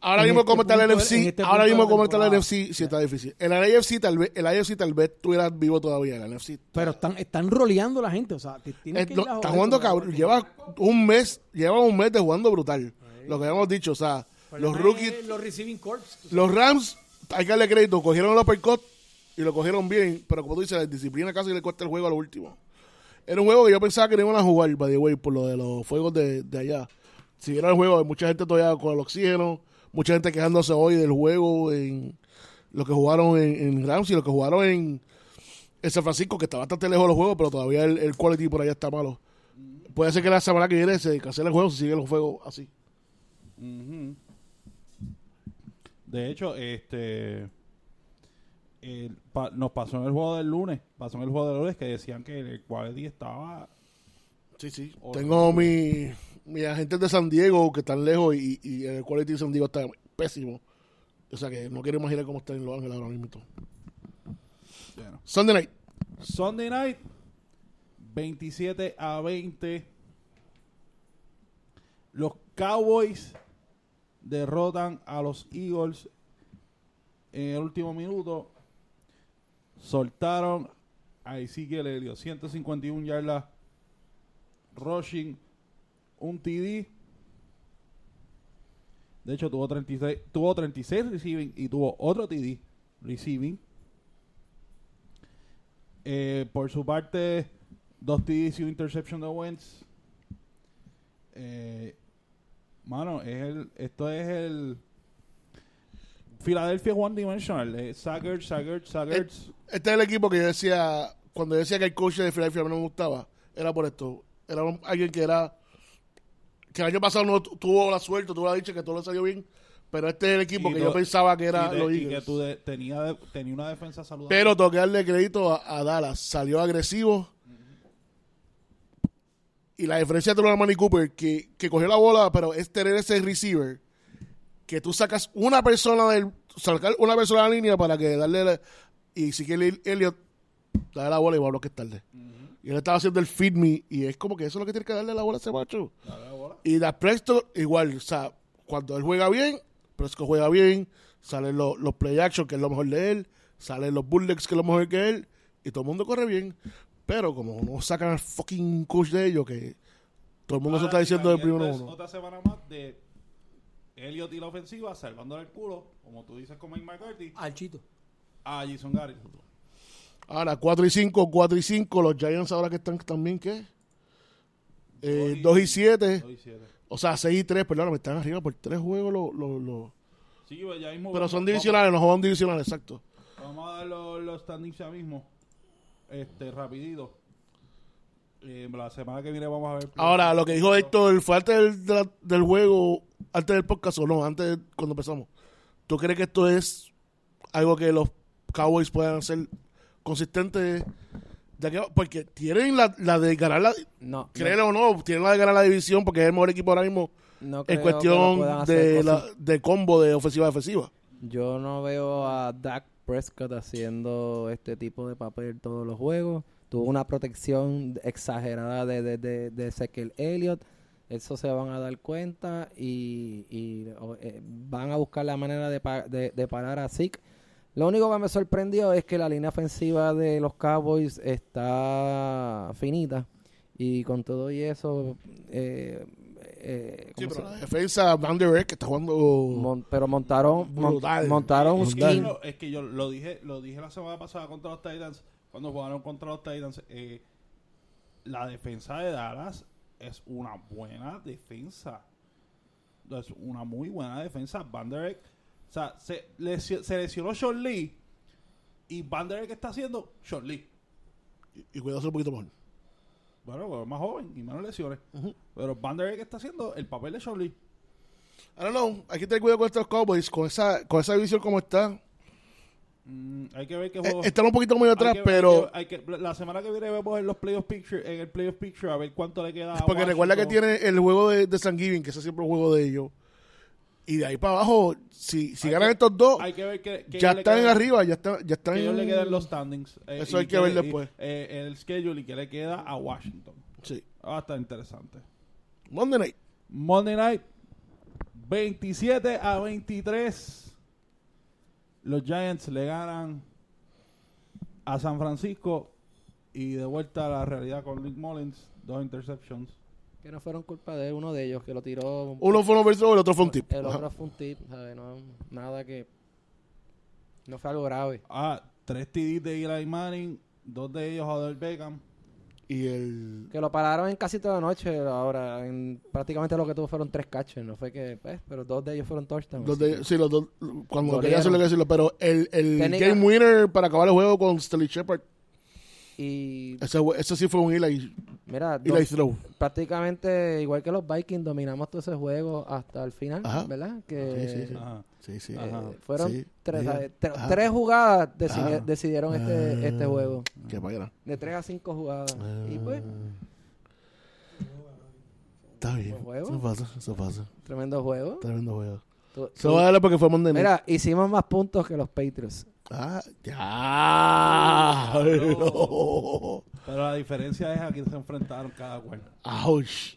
Ahora En mismo, este como está el NFC, este ahora mismo, como está el. NFC, sí está difícil. El AFC, tal vez, el AFC tal vez estuviera vivo todavía. El NFC. Pero están, están roleando la gente. O sea, tienes Eh, que no, está jugando cabrón. Lleva un mes, lleva un mes de jugando brutal. Lo que habíamos dicho, o sea, los rookies, es Los receiving corps. los Rams, hay que darle crédito, cogieron el uppercut y lo cogieron bien, pero como tú dices, la disciplina casi le cuesta el juego a lo último. Era un juego que yo pensaba que no iban a jugar, by the way, por lo de los fuegos de, de allá. Si vieron el juego, hay mucha gente todavía con el oxígeno, mucha gente quejándose hoy del juego en lo que jugaron en, en Rams y lo que jugaron en, en San Francisco, que está bastante lejos de los juegos, pero todavía el, el quality por allá está malo. Puede ser que la semana que viene se cancele el juego si siguen los juegos así. De hecho, este el pa- nos pasó en el juego del lunes, pasó en el juego del lunes que decían que el quality estaba Sí, sí. Tengo mi, mi agentes de San Diego que están lejos y, y el quality de San Diego está pésimo. O sea que no quiero imaginar cómo está en Los Ángeles ahora mismo. bueno. Sunday night. Sunday night 27 a 20 los Cowboys derrotan a los Eagles en el último minuto soltaron. A Ezekiel Elliott 151 yardas rushing un TD de hecho tuvo 36 tuvo 36 receiving y tuvo otro TD receiving. Eh, por su parte, dos TDs y un interception de Wentz. Eh, mano, es el, esto es el Philadelphia One Dimensional. Eh, Saggers, Saggers, Saggers. Este es el equipo que yo decía, cuando yo decía que el coach de Philadelphia no me gustaba, era por esto. Era un- alguien que era, que el año pasado no tu- tuvo la suerte, tuvo la dicha que todo le salió bien, pero este es el equipo Y que yo pensaba que era y, de- los y que Eagles. tú de- tenía, tenía una defensa saludable. Pero tengo que darle crédito a, a Dallas. Salió agresivo. Y la diferencia de la Manny Cooper, que, que cogió la bola, pero es tener ese receiver, que tú sacas una persona del, sacar una persona de la línea para que darle, la- y si que Elliot darle la bola y va a bloquear tarde. Y él estaba haciendo el feed me, y es como que eso es lo que tiene que darle la bola a ese macho. Dale la bola. Y da Preston igual, o sea, cuando él juega bien, Preston juega bien, salen los, los play action, que es lo mejor de él, salen los bullets, que es lo mejor que él, y todo el mundo corre bien. Pero como no sacan al fucking coach de ellos, que todo el mundo se está diciendo del imagínate primero uno. Otra semana más de Elliot y la ofensiva, salvándole el culo, como tú dices con Mike McCarthy, Al chito. a Jason Garrett. Ahora, 4 y 5, 4 y 5, los Giants ahora que están también, ¿qué? Eh, 2 Dos y- y 7, Dos y siete. o sea, 6 y 3, perdón, me están arriba por 3 juegos los... los- los- Sí, pues ya mismo Pero vamos- son vamos- divisionales, no juegan divisionales, exacto. Vamos a dar los, los standings ya mismo. Este, rapidito. Eh, la semana que viene vamos a ver. Ahora, lo que dijo Héctor fue antes del, de la- del juego, antes del podcast o no, antes de- cuando empezamos. ¿Tú crees que esto es algo que los Cowboys puedan hacer consistentes. Ya que, porque tienen la, la de ganar la. No, Créelo o no, tienen la de ganar la división porque es el mejor equipo ahora mismo no, en cuestión de, la, de combo de ofensiva a defensiva. Yo no veo a Dak Prescott haciendo este tipo de papel todos los juegos. Tuvo una protección exagerada de, de, de, de Ezekiel Elliott. Eso se van a dar cuenta y, y, o, eh, van a buscar la manera de, pa- de, de parar a Zeke. Lo único que me sorprendió es que la línea ofensiva de los Cowboys está finita. Y con todo y eso, eh, eh, Sí, ¿cómo pero se- la defensa, Van Der Beek, que está jugando. mon- pero montaron, mon- Brutal. montaron un Es que, yo, es que yo lo dije, lo dije la semana pasada contra los Titans, cuando jugaron contra los Titans, eh, la defensa de Dallas es una buena defensa. Es una muy buena defensa. Van Der Eck, o sea, se, lesio- se lesionó Sean Lee y Van Der Eck está haciendo Sean Lee. y, y cuidarse un poquito mejor. Bueno, pero es más joven y menos lesiones. Pero Van Der Eck está haciendo el papel de Sean Lee. I don't know. Hay que tener cuidado con estos Cowboys. Con esa, con esa división como está. Mm, hay que ver qué Eh, juego. están un poquito muy atrás, Hay que ver- pero. hay que- hay que- la semana que viene vemos en los playoff picture, en el playoff picture a ver cuánto le queda. a Porque recuerda que tiene el juego de, de San Giving, que ese es siempre un juego de ellos. Y de ahí para abajo, si, si ganan que- estos dos, Hay que ver que, que ya están quedan- arriba, ya están, ya están Que ellos le quedan los standings. eh, Eso hay que ver después. y, eh, el schedule y que le queda a Washington. Sí. Va a estar interesante. Monday night. Monday night, 27 a 23. Los Giants le ganan a San Francisco y de vuelta a la realidad con Nick Mullins, dos interceptions. Que no fueron culpa de uno de ellos que lo tiró. Uno fue un overthrow, el otro fue un tip. El Ajá. otro fue un tip, ¿sabes? No, nada que. No fue algo grave. Ah, tres TDs de Eli Manning, dos de ellos a Odell Beckham. Y el. Que lo pararon en casi toda la noche. Ahora, en prácticamente lo que tuvo fueron tres catches. No fue que. Pues, pero dos de ellos fueron touchdowns. de- sí, los dos. Cuando quería hacerlo, que decirlo. Pero el, el game winner para acabar el juego con Stanley Shepard, Y. ese, ese sí fue un Eli, Mira, Eli dos- throw. prácticamente igual que los Vikings, dominamos todo ese juego hasta el final, Ajá. ¿verdad? Que. Sí, sí, sí. Ajá. Sí, sí. Eh, Ajá. fueron Sí, tres, Ajá. tres jugadas decidi- Ah. decidieron este, Ah. este juego. Qué payara. De tres a cinco jugadas. Y pues, Está bien. Eso pasa, eso pasa. tremendo juego. Tremendo juego. Tu- Se va a darle porque fue Monday night. Mira, hicimos más puntos que los Patriots. Ah, ya. Pero la diferencia es a quién se enfrentaron cada cual. Ouch.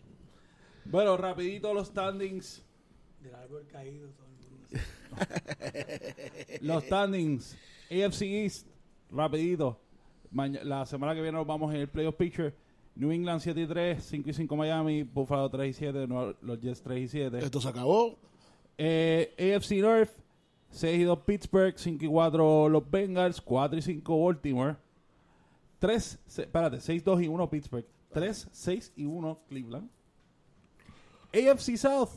Bueno, rapidito los standings. Del árbol caído. Todo el mundo. Los standings. AFC East, rapidito. Maña- la semana que viene nos vamos en el Playoff Picture. New England 7 y 3, 5 y 5 Miami, Buffalo 3 y 7, Nueva- los Jets 3 y 7. Esto se acabó. Eh, AFC North, 6 y 2 Pittsburgh, 5 y 4 los Bengals, 4 y 5 Baltimore. 3, se- espérate, 6, 2 y 1 Pittsburgh. 3, 6 y 1 Cleveland. AFC South,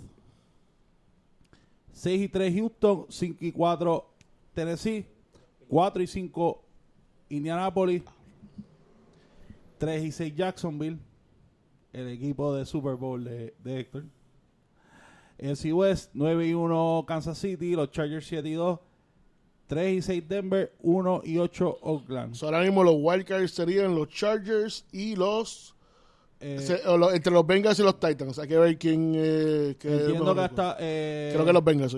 6 y 3 Houston, 5 y 4 Tennessee, 4 y 5 Indianapolis, 3 y 6 Jacksonville, el equipo de Super Bowl de, de Héctor. NFC West, 9 y 1 Kansas City, los Chargers 7 y 2, 3 y 6 Denver, 1 y 8 Oakland. So, ahora mismo los Wildcards serían los Chargers y los, Eh, se- los- entre los Bengals y los Titans. Hay que ver quién eh, que entiendo que hasta... eh, Creo que los Bengals.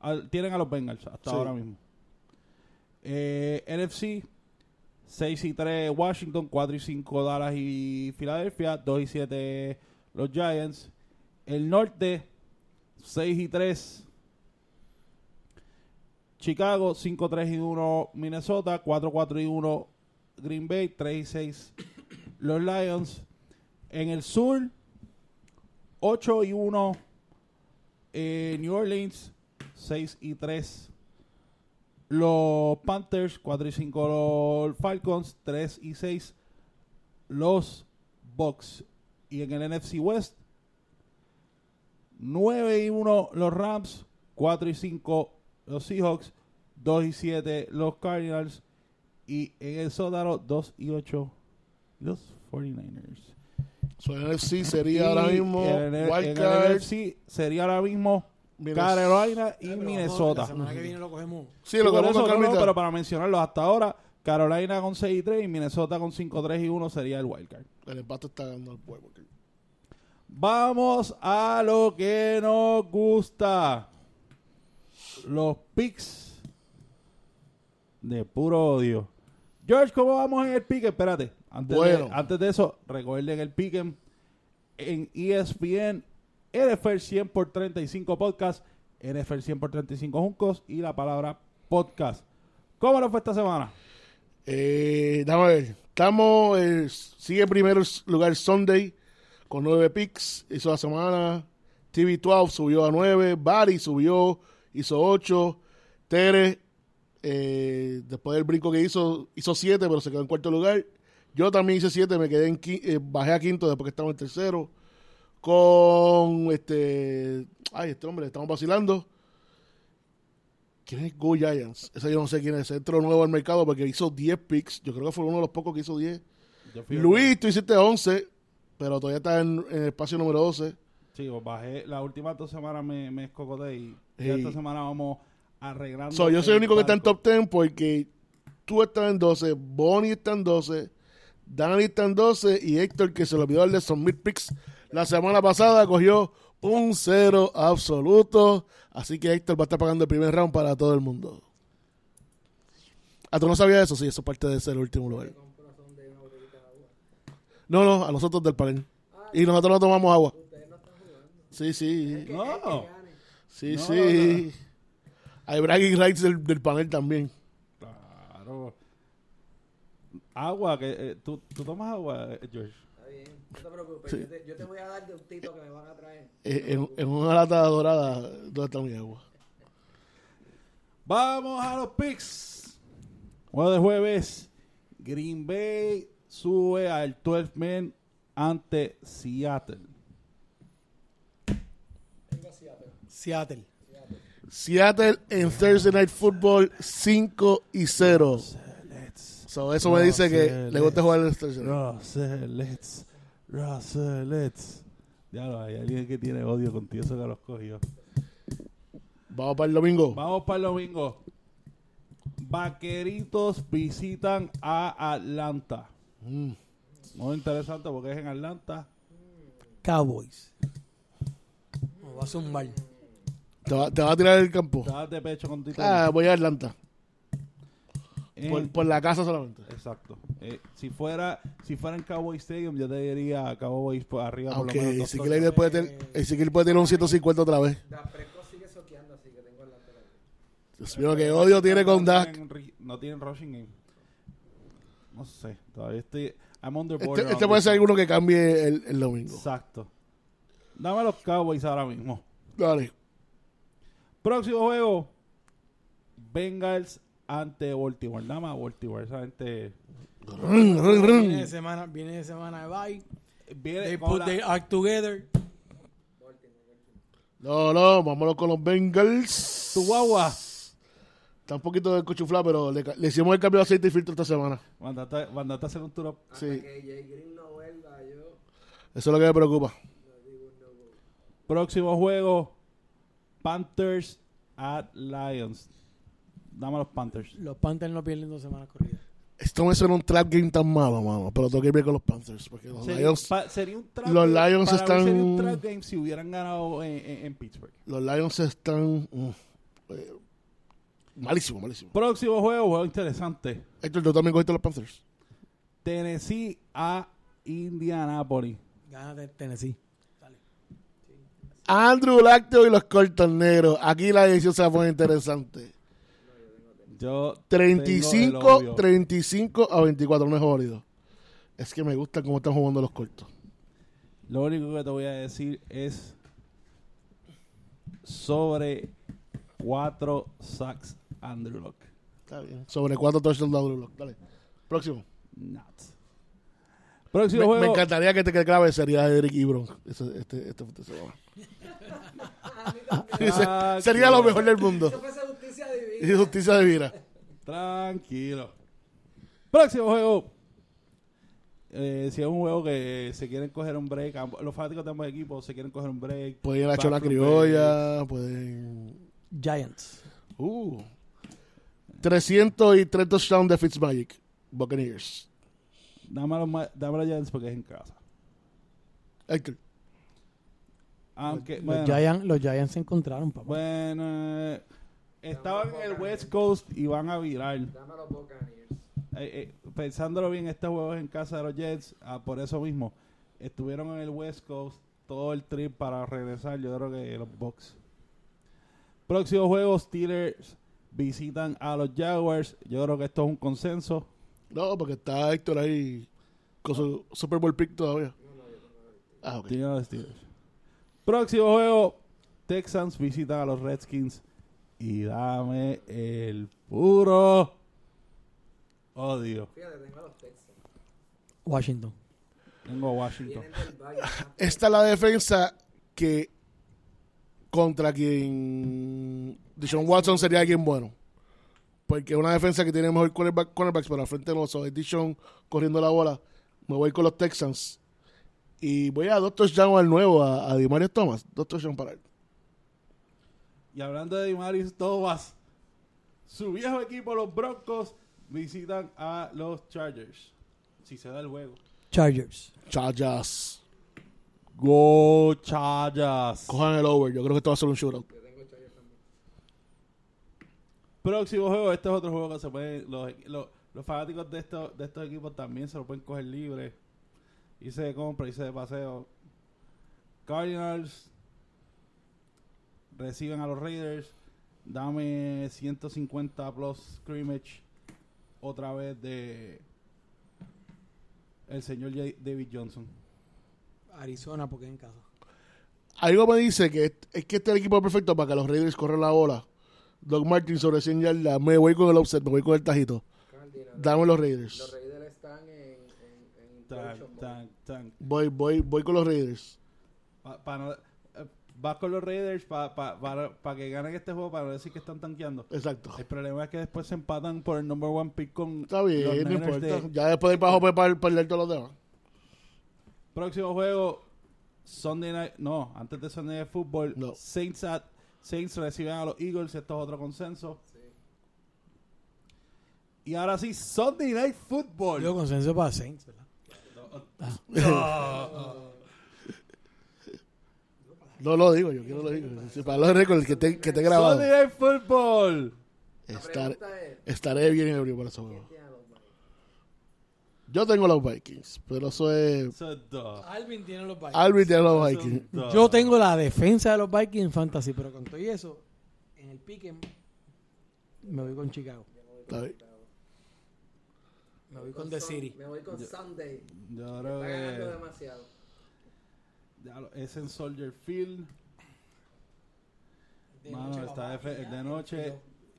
al- tienen a los Bengals hasta Sí. ahora mismo. Eh, NFC, 6 y 3 Washington, 4 y 5 Dallas y Filadelfia, 2 y 7 los Giants. El norte, 6 y 3 Chicago, 5 3 y 1 Minnesota, 4 4 y 1 Green Bay, 3 y 6 los Lions. En el sur, 8 y 1 eh, New Orleans, 6 y 3 los Panthers, 4 y 5 los Falcons, 3 y 6 los Bucks. Y en el NFC West, 9 y 1 los Rams, 4 y 5 los Seahawks, 2 y 7 los Cardinals. Y en el sótano, 2 y 8 los 49ers. So, el NFC sería Y ahora mismo en el, en el NFC sería ahora mismo Minnesota. Carolina y Pero vamos, Minnesota. La semana que viene lo cogemos. Sí, Sí, lo con no, calmita. pero para mencionarlos hasta ahora, Carolina con 6 y 3 y Minnesota con 5, 3 y 1 sería el wildcard. El empate está ganando el pueblo. Vamos a lo que nos gusta. Los picks de puro odio. George, ¿cómo vamos en el pick? Espérate. Antes, Bueno. de, antes de eso, recuerden el pick en ESPN, NFL 100 por 35 podcast, NFL 100 por 35 juncos y la palabra podcast. ¿Cómo nos fue esta semana? Eh, dame a ver. Estamos, eh, sigue primero lugar Sunday con nueve picks. Hizo la semana. TV12 subió a nueve. Barry subió, hizo ocho. Tere, eh, después del brinco que hizo, hizo siete, pero se quedó en cuarto lugar. Yo también hice siete, me quedé en eh, bajé a quinto después que estaba en tercero. Con este. Ay, este hombre, estamos vacilando. ¿Quién es Go Giants? Ese yo no sé quién es. Entró nuevo al mercado porque hizo 10 picks. Yo creo que fue uno de los pocos que hizo 10. Yo fui el- Luis, tú hiciste 11, pero todavía está en, en el espacio número 12. Sí, pues bajé. Las últimas dos semanas me, me escocoté y esta semana vamos arreglando. So, yo soy el único que está en top 10 porque tú estás en 12, Bonnie está en 12, Dani está en 12 y Héctor, que se le olvidó darle submit picks la semana pasada, cogió un cero absoluto. Así que Héctor va a estar pagando el primer round para todo el mundo. ¿Ah, tú no sabías eso? Sí, eso es parte de ser el último lugar. No, no, a nosotros del panel. Y nosotros no tomamos agua. Sí, sí. No. Sí, No, sí. Hay bragging rights del, del panel también. Claro. Agua, que eh, ¿tú, tú tomas agua, eh, George. Está bien, no te preocupes. Sí. Yo, te, yo te voy a dar de un tito que me van a traer. Eh, en, en una lata dorada, ¿dónde está mi agua? Vamos a los picks. Juego de jueves. Green Bay sube al 12 man ante Seattle. Seattle. Seattle en Thursday Night Football 5 y 0. Let's. So, eso me dice que le gusta jugar el Thursday Night. Russell, let's. Russell, let's. Ya lo hay alguien que tiene odio contigo, eso que los cogió. Vamos para el domingo. Vamos para el domingo. Vaqueritos visitan a Atlanta. Mm. Muy interesante porque es en Atlanta. Cowboys. Nos va a zumbar. Te, va, te va a tirar el campo. Estás de pecho con Tito. Ah, voy a Atlanta. En- Por, por la casa solamente. Exacto. Eh, si fuera si fuera en Cowboy Stadium, yo te diría Cowboys por arriba por lo menos. Aunque dos Ezequiel puede tener, Ezequiel puede tener un 150 otra vez. Da Preco sigue soqueando, así que tengo el lateral. Dios mío, que odio tiene con no Dak. No tienen rushing game. No sé. Todavía estoy. I'm on the border Este, este on puede this ser alguno que cambie el, el domingo. Exacto. Dame a los Cowboys ahora mismo. Dale. Próximo juego. Bengals ante Baltimore. Dame a Baltimore. Esa gente Run, run, run. Viene de semana, viene de semana de bye. viene They put their act together. No, no, vámonos con los Bengals. tu guagua. Está un poquito de cuchuflá, pero le, hicimos el cambio de aceite y filtro esta semana. Mandate, mandate a hacer un tour up. Sí, Hasta que Jay Green no vuelva, yo. eso es lo que me preocupa. Próximo juego. Panthers at Lions. Dame a los Panthers. Los Panthers no pierden dos semanas corridas. Esto me suena un trap game tan malo, mano. Pero tengo que ir bien con los Panthers. Porque los Sería, Lions, pa- sería un trap los game- Lions para mí están- Sería un trap game si hubieran ganado en, en- en Pittsburgh. los Lions están mm, eh, malísimo, malísimo. Próximo juego, juego interesante. Héctor, tú también cogiste los Panthers. Tennessee a Indianapolis. Gana de Tennessee. Dale. Andrew Lacteo y los cortos negros. Aquí la edición se va a poner interesante. Yo tengo el 35, odio. 35 a 24, no es jodido. Es que me gusta cómo están jugando los cortos. Lo único que te voy a decir es sobre cuatro sacks Andrew Luck. Está bien. Sobre cuatro touchdowns de Andrew Luck. Dale. Próximo. Not. Próximo Me, juego. me encantaría que te quede clave sería Eric Ebron. Este, este, este. Ah, sería lo mejor del mundo. Justicia divina. Y justicia divina. Tranquilo. Próximo juego. eh, si es un juego que se quieren coger un break, ambos- los fanáticos de ambos equipos se quieren coger un break. Pueden ir a la chola criolla, pueden... Giants. Uh. 300 y 3 touchdowns de Fitzmagic. Buccaneers. break. Dame a los, ma- dame a los Giants porque es en casa. Aunque, Los, bueno, Giants, los Giants se encontraron, papá. bueno, eh, estaban en el West Coast y van a virar. Dame a los Buccaneers. Eh, eh, pensándolo bien, este juego es en casa de los Jets, ah, por eso mismo. Estuvieron en el West Coast todo el trip para regresar, yo creo que los Bucks. Próximo juego, Steelers visitan a los Jaguars. Yo creo que esto es un consenso. No, porque está Héctor ahí con su Super Bowl pick todavía. Ah, ok. Tiene a los Steelers. Próximo juego, Texans visitan a los Redskins. Y dame el puro odio. Fíjate, tengo a los Texans. Washington. Tengo a Washington. Esta es la defensa que contra quien Dishon Watson sería alguien bueno. Porque es una defensa que tiene mejor cornerback, cornerbacks, pero al frente no so, es Dishon corriendo la bola. Me voy con los Texans. Y voy a dos touchdowns al nuevo, a, a Dimarius Thomas. Dos touchdowns para él. Y hablando de Dimaris Thomas, su viejo equipo, los Broncos, visitan a los Chargers. Si se da el juego. Chargers. Chargers. Go Chargers. Cojan el over. Yo creo que esto va a ser un shootout. Próximo juego, este es otro juego que se puede. Los, los, los fanáticos de estos, de estos equipos también se lo pueden coger libre. Hice de compra, hice de paseo. Cardinals reciben a los Raiders. Dame 150 plus scrimmage otra vez de el señor J- David Johnson. Arizona, porque es en casa. Algo me dice que es, es que este es el equipo perfecto para que los Raiders corran la bola. Doug Martin sobre 100 yardas. Me voy con el offset, me voy con el tajito. Dame los Raiders. Los Raiders están en, en, en Tan, tan, tan. Voy, voy, voy con los Raiders. Pa- pa no- eh, vas con los Raiders pa- pa- para, para que ganen este juego para no decir que están tanqueando. Exacto. El problema es que después se empatan por el number one pick con Está los bien, no Niners importa. de- Ya después de bajo pues, para perder todos los demás. Próximo juego, Sunday Night. No, antes de Sunday Night Football, No. Saints, at- Saints reciben a los Eagles. Esto es otro consenso. Y ahora sí, Sunday Night Football. Yo consenso para Saints, ¿verdad? No lo digo, yo quiero lo digo. Si para los récords que te, que te he Sunday grabado. Night Football. Estar- es, estaré bien ebrio para ese juego. ¿quién tiene a los Vikings? Yo tengo los Vikings, pero eso es. Alvin tiene los Vikings. Alvin tiene los Vikings. Yo tengo la defensa de los Vikings en Fantasy, pero con todo y eso, en el pique me voy con Chicago. Está bien. Me voy con The City. Me voy con Sunday. Yo creo Está ganando que demasiado. ya lo- es en Soldier Field. Mano, está de, noche.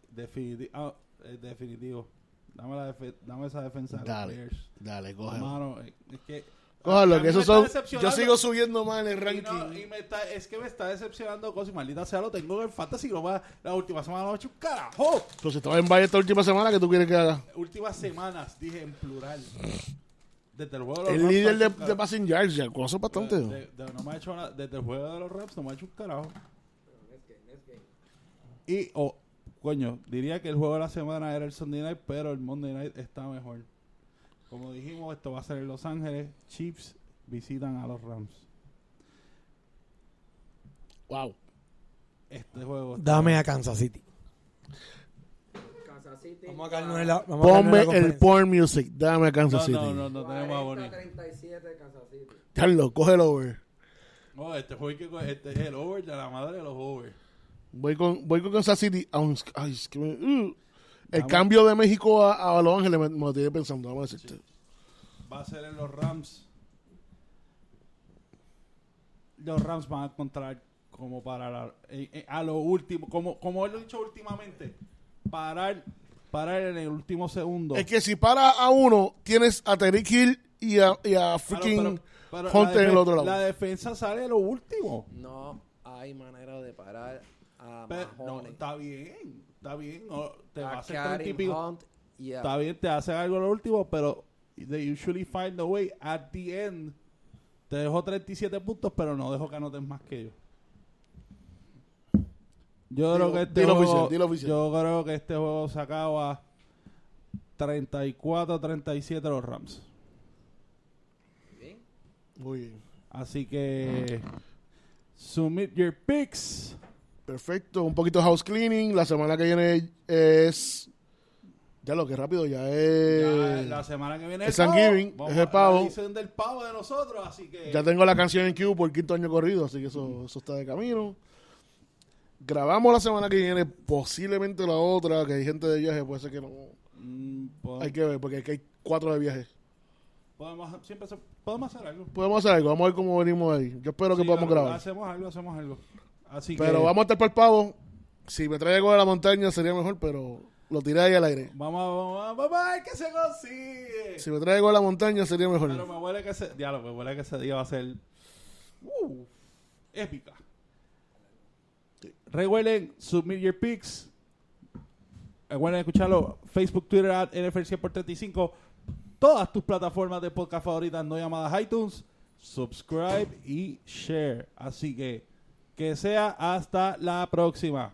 Definitivo. ah, eh, definitivo. Dame, la dame esa defensa de los Dale. Bears. Dale, cógelo. Mano, eh, es que. Cógelo, que esos son. Yo sigo subiendo más en el Y, ranking. no, y me está, es que me está decepcionando cosas. Maldita sea, lo tengo en Fantasy. No va, la última semana no he hecho un carajo. Entonces, estaba en Valle esta última semana, ¿qué tú quieres que haga? Últimas semanas, dije en plural. Desde el juego de los El líder de, de passing yards, ya, con eso bastante. De- de- no me ha hecho nada. Desde el juego de los Rams no me ha hecho un carajo. Next game, next game. Y, oh, coño, diría que el juego de la semana era el Sunday Night, pero el Monday Night está mejor. Como dijimos, esto va a ser en Los Ángeles. Chiefs visitan a los Rams. Wow. Este juego. Dame a Kansas City. Kansas City. Vamos a caernos en la, vamos a Ponme la el porn music. Dame a Kansas No, City. no, no, no tenemos a Bonnie. 40-37 Kansas City. Carlos, cógelo over. No, este juego hay que este es el over de la madre de los over. Voy con, voy con Kansas City. aun- Ay, es que me- uh. El Vamos. cambio de México a, a Los Ángeles me, me lo tiene pensando. Vamos a decirte. Va a ser en los Rams. Los Rams van a encontrar como parar eh, eh, a lo último, como como lo he dicho últimamente, parar parar en el último segundo. Es que si para a uno, tienes a Tariq Hill y a, y a Claro, freaking pero- pero Hunter en el otro lado. La defensa sale a lo último. No hay manera de parar a Pero, no, Mahoney. está bien, está bien, no, te va a a hacer treinta y Karim pico. Hunt y a Está bien, te hace algo a lo último, pero they usually find a way at the end. Te dejó 37 puntos, pero no dejo que anoten más que yo. Yo Dilo- creo que este dilo juego, oficial, dilo oficial. yo creo que este juego se acaba 34-37 los Rams. Muy bien. Así que submit your picks. Perfecto. Un poquito de house cleaning. La semana que viene es. Ya lo que rápido, ya Ya, es. la semana que viene es. Thanksgiving, es el pavo. del pavo de nosotros, así que Ya tengo la canción en Q por quinto año corrido, así que eso, eso está de camino. Grabamos la semana que viene, posiblemente la otra, que hay gente de viaje, puede ser que no. mm, po- Hay que ver, porque aquí hay cuatro de viaje. podemos siempre se- podemos hacer algo. Podemos hacer algo, vamos a ver cómo venimos ahí. Yo espero que podamos grabar. Hacemos algo, hacemos algo. Así Pero que vamos a estar para el pavo. Si me trae algo de la montaña sería mejor, pero lo tiré ahí al aire. vamos, a- vamos, vamos qué se consigue. Si me trae algo de la montaña sería Pero mejor. me huele que ese, me huele que ese día va a ser uh, épica. Recuerden, submit your picks. Recuerden escucharlo Facebook, Twitter, at NFL100 por 35. Todas tus plataformas de podcast favoritas no llamadas iTunes. Subscribe y share. Así que que sea hasta la próxima.